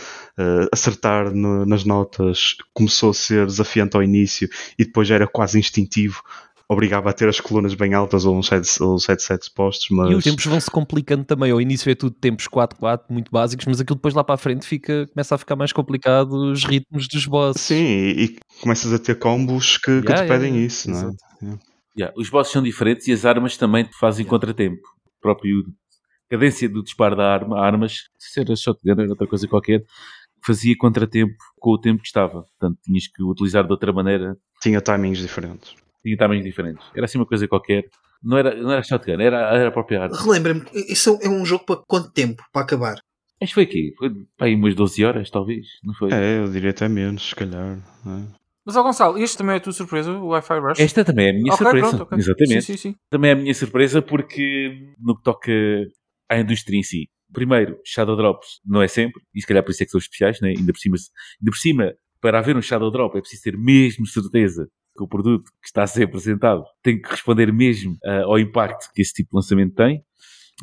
acertar no- nas notas começou a ser desafiante ao início e depois era quase instintivo. Obrigava a ter as colunas bem altas ou uns, heads, ou uns headsets postos, mas E os tempos vão se complicando também. Ao início é tudo tempos 4-4, muito básicos, mas aquilo depois lá para a frente fica, começa a ficar mais complicado os ritmos dos bosses. sim, e, e começas a ter combos que, que Yeah, te yeah, pedem yeah. isso, não é? Yeah, Os bosses são diferentes e as armas também te fazem contratempo. O próprio cadência do disparo da arma, armas, se era shotgun era outra coisa qualquer, fazia contratempo com o tempo que estava. Portanto, tinhas que utilizar de outra maneira, Tinha timings diferentes. tinha tamanhos diferentes. Era assim uma coisa qualquer. Não era, não era shotgun, era, era a própria arma. Relembra-me, isso é um jogo para quanto tempo? Para acabar? Mas foi aqui? Foi para aí umas 12 horas, talvez? Não foi? É, eu diria até menos, se calhar. não é? Mas, ó Gonçalo, este também é a tua surpresa, o Wi-Fi Rush? Esta também é a minha Ok, surpresa. pronto, ok. Exatamente. Sim, sim, sim. também é a minha surpresa porque no que toca à indústria em si. Primeiro, Shadow Drops não é sempre, e se calhar por isso é que são especiais, né? ainda, por cima, ainda por cima, para haver um Shadow Drop é preciso ter mesmo certeza que o produto que está a ser apresentado tem que responder mesmo ah, ao impacto que esse tipo de lançamento tem.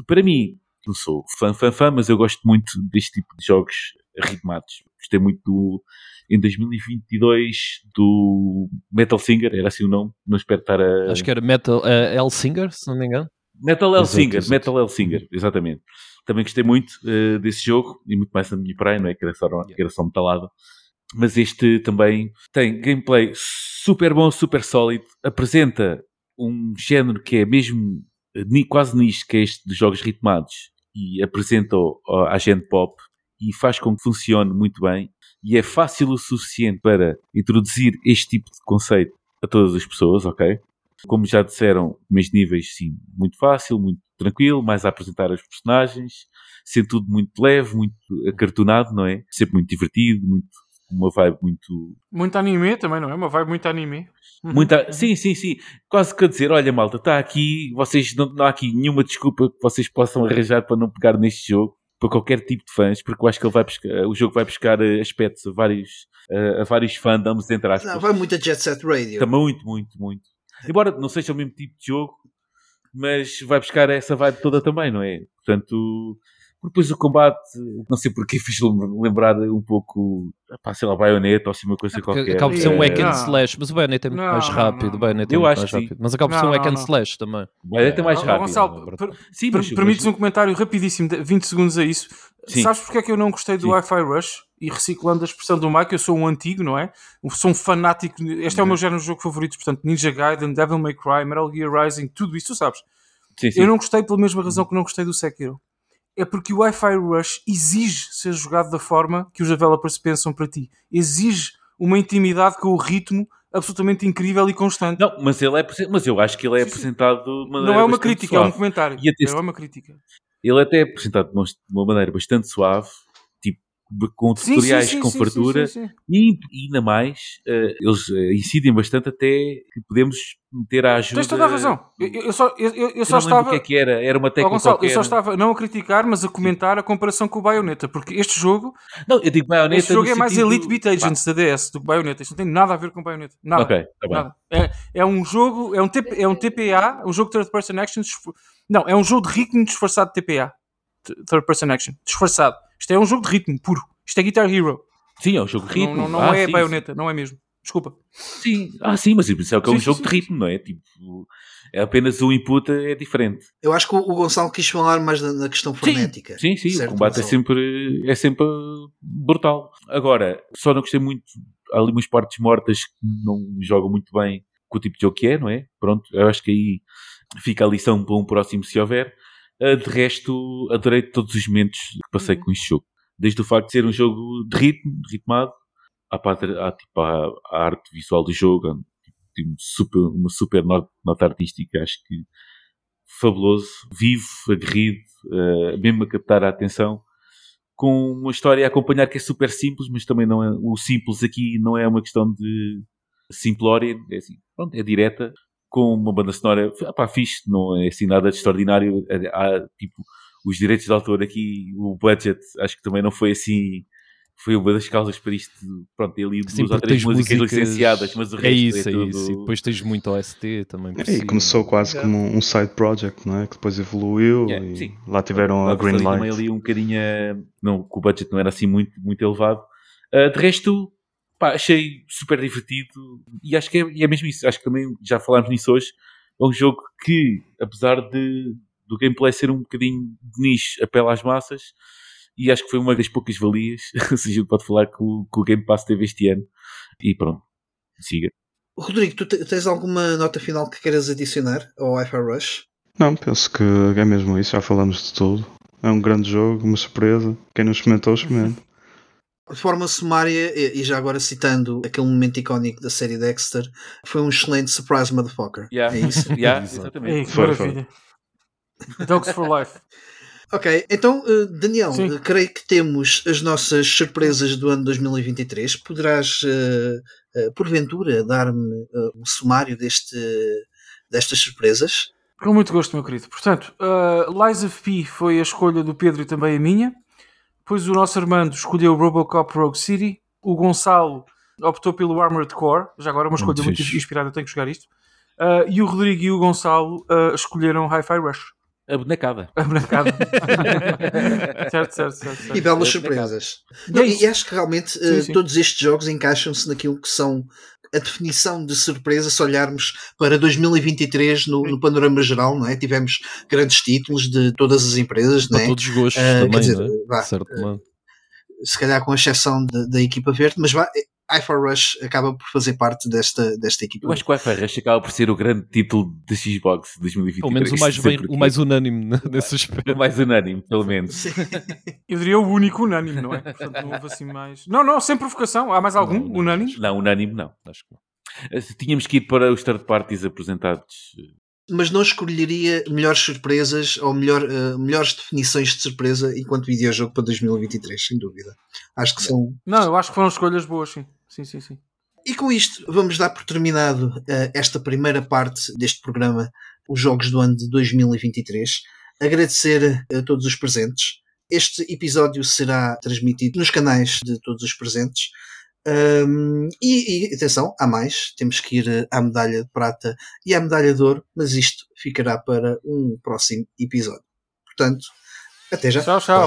Para mim, não sou fã, fã, fã, mas eu gosto muito deste tipo de jogos ritmados. Gostei muito do, em 2022 do Metal Singer, era assim o nome, não espero estar a... Acho que era Metal eh, Hellsinger, se não me engano. Metal Exato, Hellsinger, exato. Metal Hellsinger, exatamente. Também gostei muito eh, desse jogo e muito mais na minha praia, não é? Que era só, que era só metalada. Mas este também tem gameplay super bom, super sólido. Apresenta um género que é mesmo quase nicho, que é este dos jogos ritmados. E apresenta-o ao- à gente pop e faz com que funcione muito bem. E é fácil o suficiente para introduzir este tipo de conceito a todas as pessoas, ok? Como já disseram, primeiros níveis, sim, muito fácil, muito tranquilo, mais a apresentar os personagens, sendo tudo muito leve, muito acartonado, não é? Sempre muito divertido, muito, uma vibe muito. Muito anime também, não é? Uma vibe muito anime. Uhum. Muita, sim, sim, sim. Quase que a dizer: olha, malta, está aqui, vocês não, não há aqui nenhuma desculpa que vocês possam arranjar para não pegar neste jogo, para qualquer tipo de fãs, porque eu acho que ele vai buscar, o jogo vai buscar eh, aspectos a vários, eh, a vários fandoms, entre aspas. Não, vai muito a Jet Set Radio. Está muito, muito, muito. Embora não seja o mesmo tipo de jogo, mas vai buscar essa vibe toda também, não é? Portanto, depois o combate, não sei porque fiz lembrar um pouco, pá, sei lá, baioneta ou assim uma coisa Porque qualquer. Acaba por ser um Eh, hack and slash, mas o Bayonetta é muito Não, mais rápido. não. O Bayonetta é Eu muito acho mais rápido. Mas acaba por ser um hack and slash também. Baioneta é mais rápido. Gonçalo, Não, per- Sim, per- mas- permites mas- um comentário rapidíssimo, de 20 segundos a isso. Sim. Sabes porque é que eu não gostei do. Wi-Fi Rush? E reciclando a expressão do Mike, eu sou um antigo, não é? Eu sou um fanático. Este é o meu género de jogo favorito, portanto, Ninja Gaiden, Devil May Cry, Metal Gear Rising, tudo isso, tu sabes. Sim, sim. Eu não gostei pela mesma razão que não gostei do Sekiro. É porque o Wi-Fi Rush exige ser jogado da forma que os developers pensam para ti. Exige uma intimidade com o ritmo absolutamente incrível e constante. Não, mas, ele é, mas eu acho que ele é Sim, sim. apresentado de Não, maneira é uma crítica, é um suave. comentário. Não é uma crítica. Ele até é apresentado de uma- maneira bastante suave, com tutoriais sim, sim, com sim, fartura. E ainda mais, eh, eles eh, incidem bastante até que podemos meter a ajuda. Tens toda a razão. Eu, eu- só, eu, eu- só não estava. o que é que era, era uma Ó, tecla Gonçalo, qualquer. eu só estava não a criticar, mas a comentar a comparação com o Bayonetta, porque este jogo, Não, eu digo Bayonetta este jogo é mais sentido- Elite Beat Agents da DS do que Bayonetta. Isto não tem nada a ver com o Bayonetta. Nada. Ok, tá bem. Nada. É, é um jogo, é um, TP, é um TPA, um jogo de Third Person Action. Não, é um jogo de ritmo disfarçado de TPA. Third Person Action. Disfarçado. Isto é um jogo de ritmo puro. Isto é Guitar Hero. Sim, é um jogo de ritmo. Não, não, não Ah, é sim, Bayonetta, não é mesmo. Desculpa. Sim, ah, sim, mas isso é que é um Sim, sim, jogo sim, de sim, ritmo, não é? Tipo, é apenas o input é diferente. Eu acho que o, Gonçalo quis falar mais na, questão frenética. Sim, sim, Certo, o combate é sempre, é sempre brutal. Agora, só não gostei muito, há ali umas partes mortas que não jogam muito bem com o tipo de jogo que é, não é? Pronto, eu acho que aí fica a lição para um próximo se houver. Ah, De resto, adorei todos os momentos que passei Uhum. com este jogo. Desde o facto de ser um jogo de ritmo, de ritmado, à, parte- à, tipo, à, à arte visual do jogo, tipo, super- uma super nota, nota artística, acho que fabuloso, vivo, aguerrido, uh, mesmo a captar a atenção, com uma história a acompanhar que é super simples, mas também não é, o simples aqui não é uma questão de simplória, é assim, pronto, é direta, com uma banda sonora, pá, fixe, não é assim nada de extraordinário, há, tipo, os direitos de autor aqui, o budget, acho que também não foi assim foi uma das causas para isto. Pronto, tem ali Sim, duas ou três tens músicas músicas- licenciadas, mas o resto É isso, é, tudo... isso. E depois tens muito OST também. por E começou quase como um side project, não é? Que depois evoluiu Yeah, e sim. lá tiveram a Dava-se green ali também light. ali um bocadinho, eh, não, que o budget não era assim muito, muito elevado. Ah, de resto, pá, achei super divertido e acho que é, é mesmo isso. Acho que também já falámos nisso hoje. É um jogo que, apesar de, do gameplay ser um bocadinho de nicho, apela às massas e acho que foi uma das poucas valias, se a gente pode falar, que o, que o Game Pass teve este ano. E pronto, siga. Rodrigo, tu te- tens alguma nota final que queiras adicionar ao Wi-Fi Rush? Não, penso que é mesmo isso, já falamos de tudo. É um grande jogo, uma surpresa. Quem não experimentou, experimente. De forma sumária, e já agora citando aquele momento icónico da série Dexter, foi um excelente surprise motherfucker. Yeah. É isso? Yeah, exatamente. Que Foi, maravilha. Dogs for Life. Ok, então, eh, Daniel, Sim. eh, creio que temos as nossas surpresas do ano 2023. Poderás, eh, porventura, dar-me um sumário deste, destas surpresas? Com muito gosto, meu querido. Portanto, uh, Lies of P foi a escolha do Pedro e também a minha. Depois o nosso Armando escolheu Robocop Rogue City. O Gonçalo optou pelo Armored Core. Já agora uma escolha Muito muito, inspirada, eu tenho que jogar isto. Uh, e o Rodrigo e o Gonçalo uh, escolheram Hi-Fi Rush. A bonecada. A brancada. certo, certo, certo. certo. E belas É surpresas. E Não, é e, acho que realmente Sim, sim. todos estes jogos encaixam-se naquilo que são a definição de surpresa se olharmos para 2023 no, no panorama geral, não é? Tivemos grandes títulos de todas as empresas, não Para é? todos os gostos quer também, dizer, não é? vá, De certo modo. se calhar com exceção da, da equipa verde, mas vá, iFar Rush acaba por fazer parte desta, desta equipa. Eu acho que o Wi-Fi Rush acaba por ser o grande título da Xbox 2023. Pelo menos o mais, bem, o mais unânime nesse aspecto. O mais unânime, pelo menos. Sim. Eu diria o único unânime, não é? Portanto, não houve assim mais. Não, não, sem provocação. Há mais algum Não, não, unânime? Não, unânime não. Acho que não. Eh, Tínhamos que ir para os third parties apresentados. Mas não escolheria melhores surpresas ou melhor, eh, melhores definições de surpresa enquanto videojogo para 2023, sem dúvida. Acho que são. Não, eu acho que foram escolhas boas, sim. Sim, sim, sim. E com isto, vamos dar por terminado eh, esta primeira parte deste programa, os Jogos do Ano de 2023. Agradecer a todos os presentes. Este episódio será transmitido nos canais de todos os presentes. Ahm, e, e atenção, há mais. Temos que ir eh, à medalha de prata e à medalha de ouro, mas isto ficará para um próximo episódio. Portanto, até já. Tchau, tchau.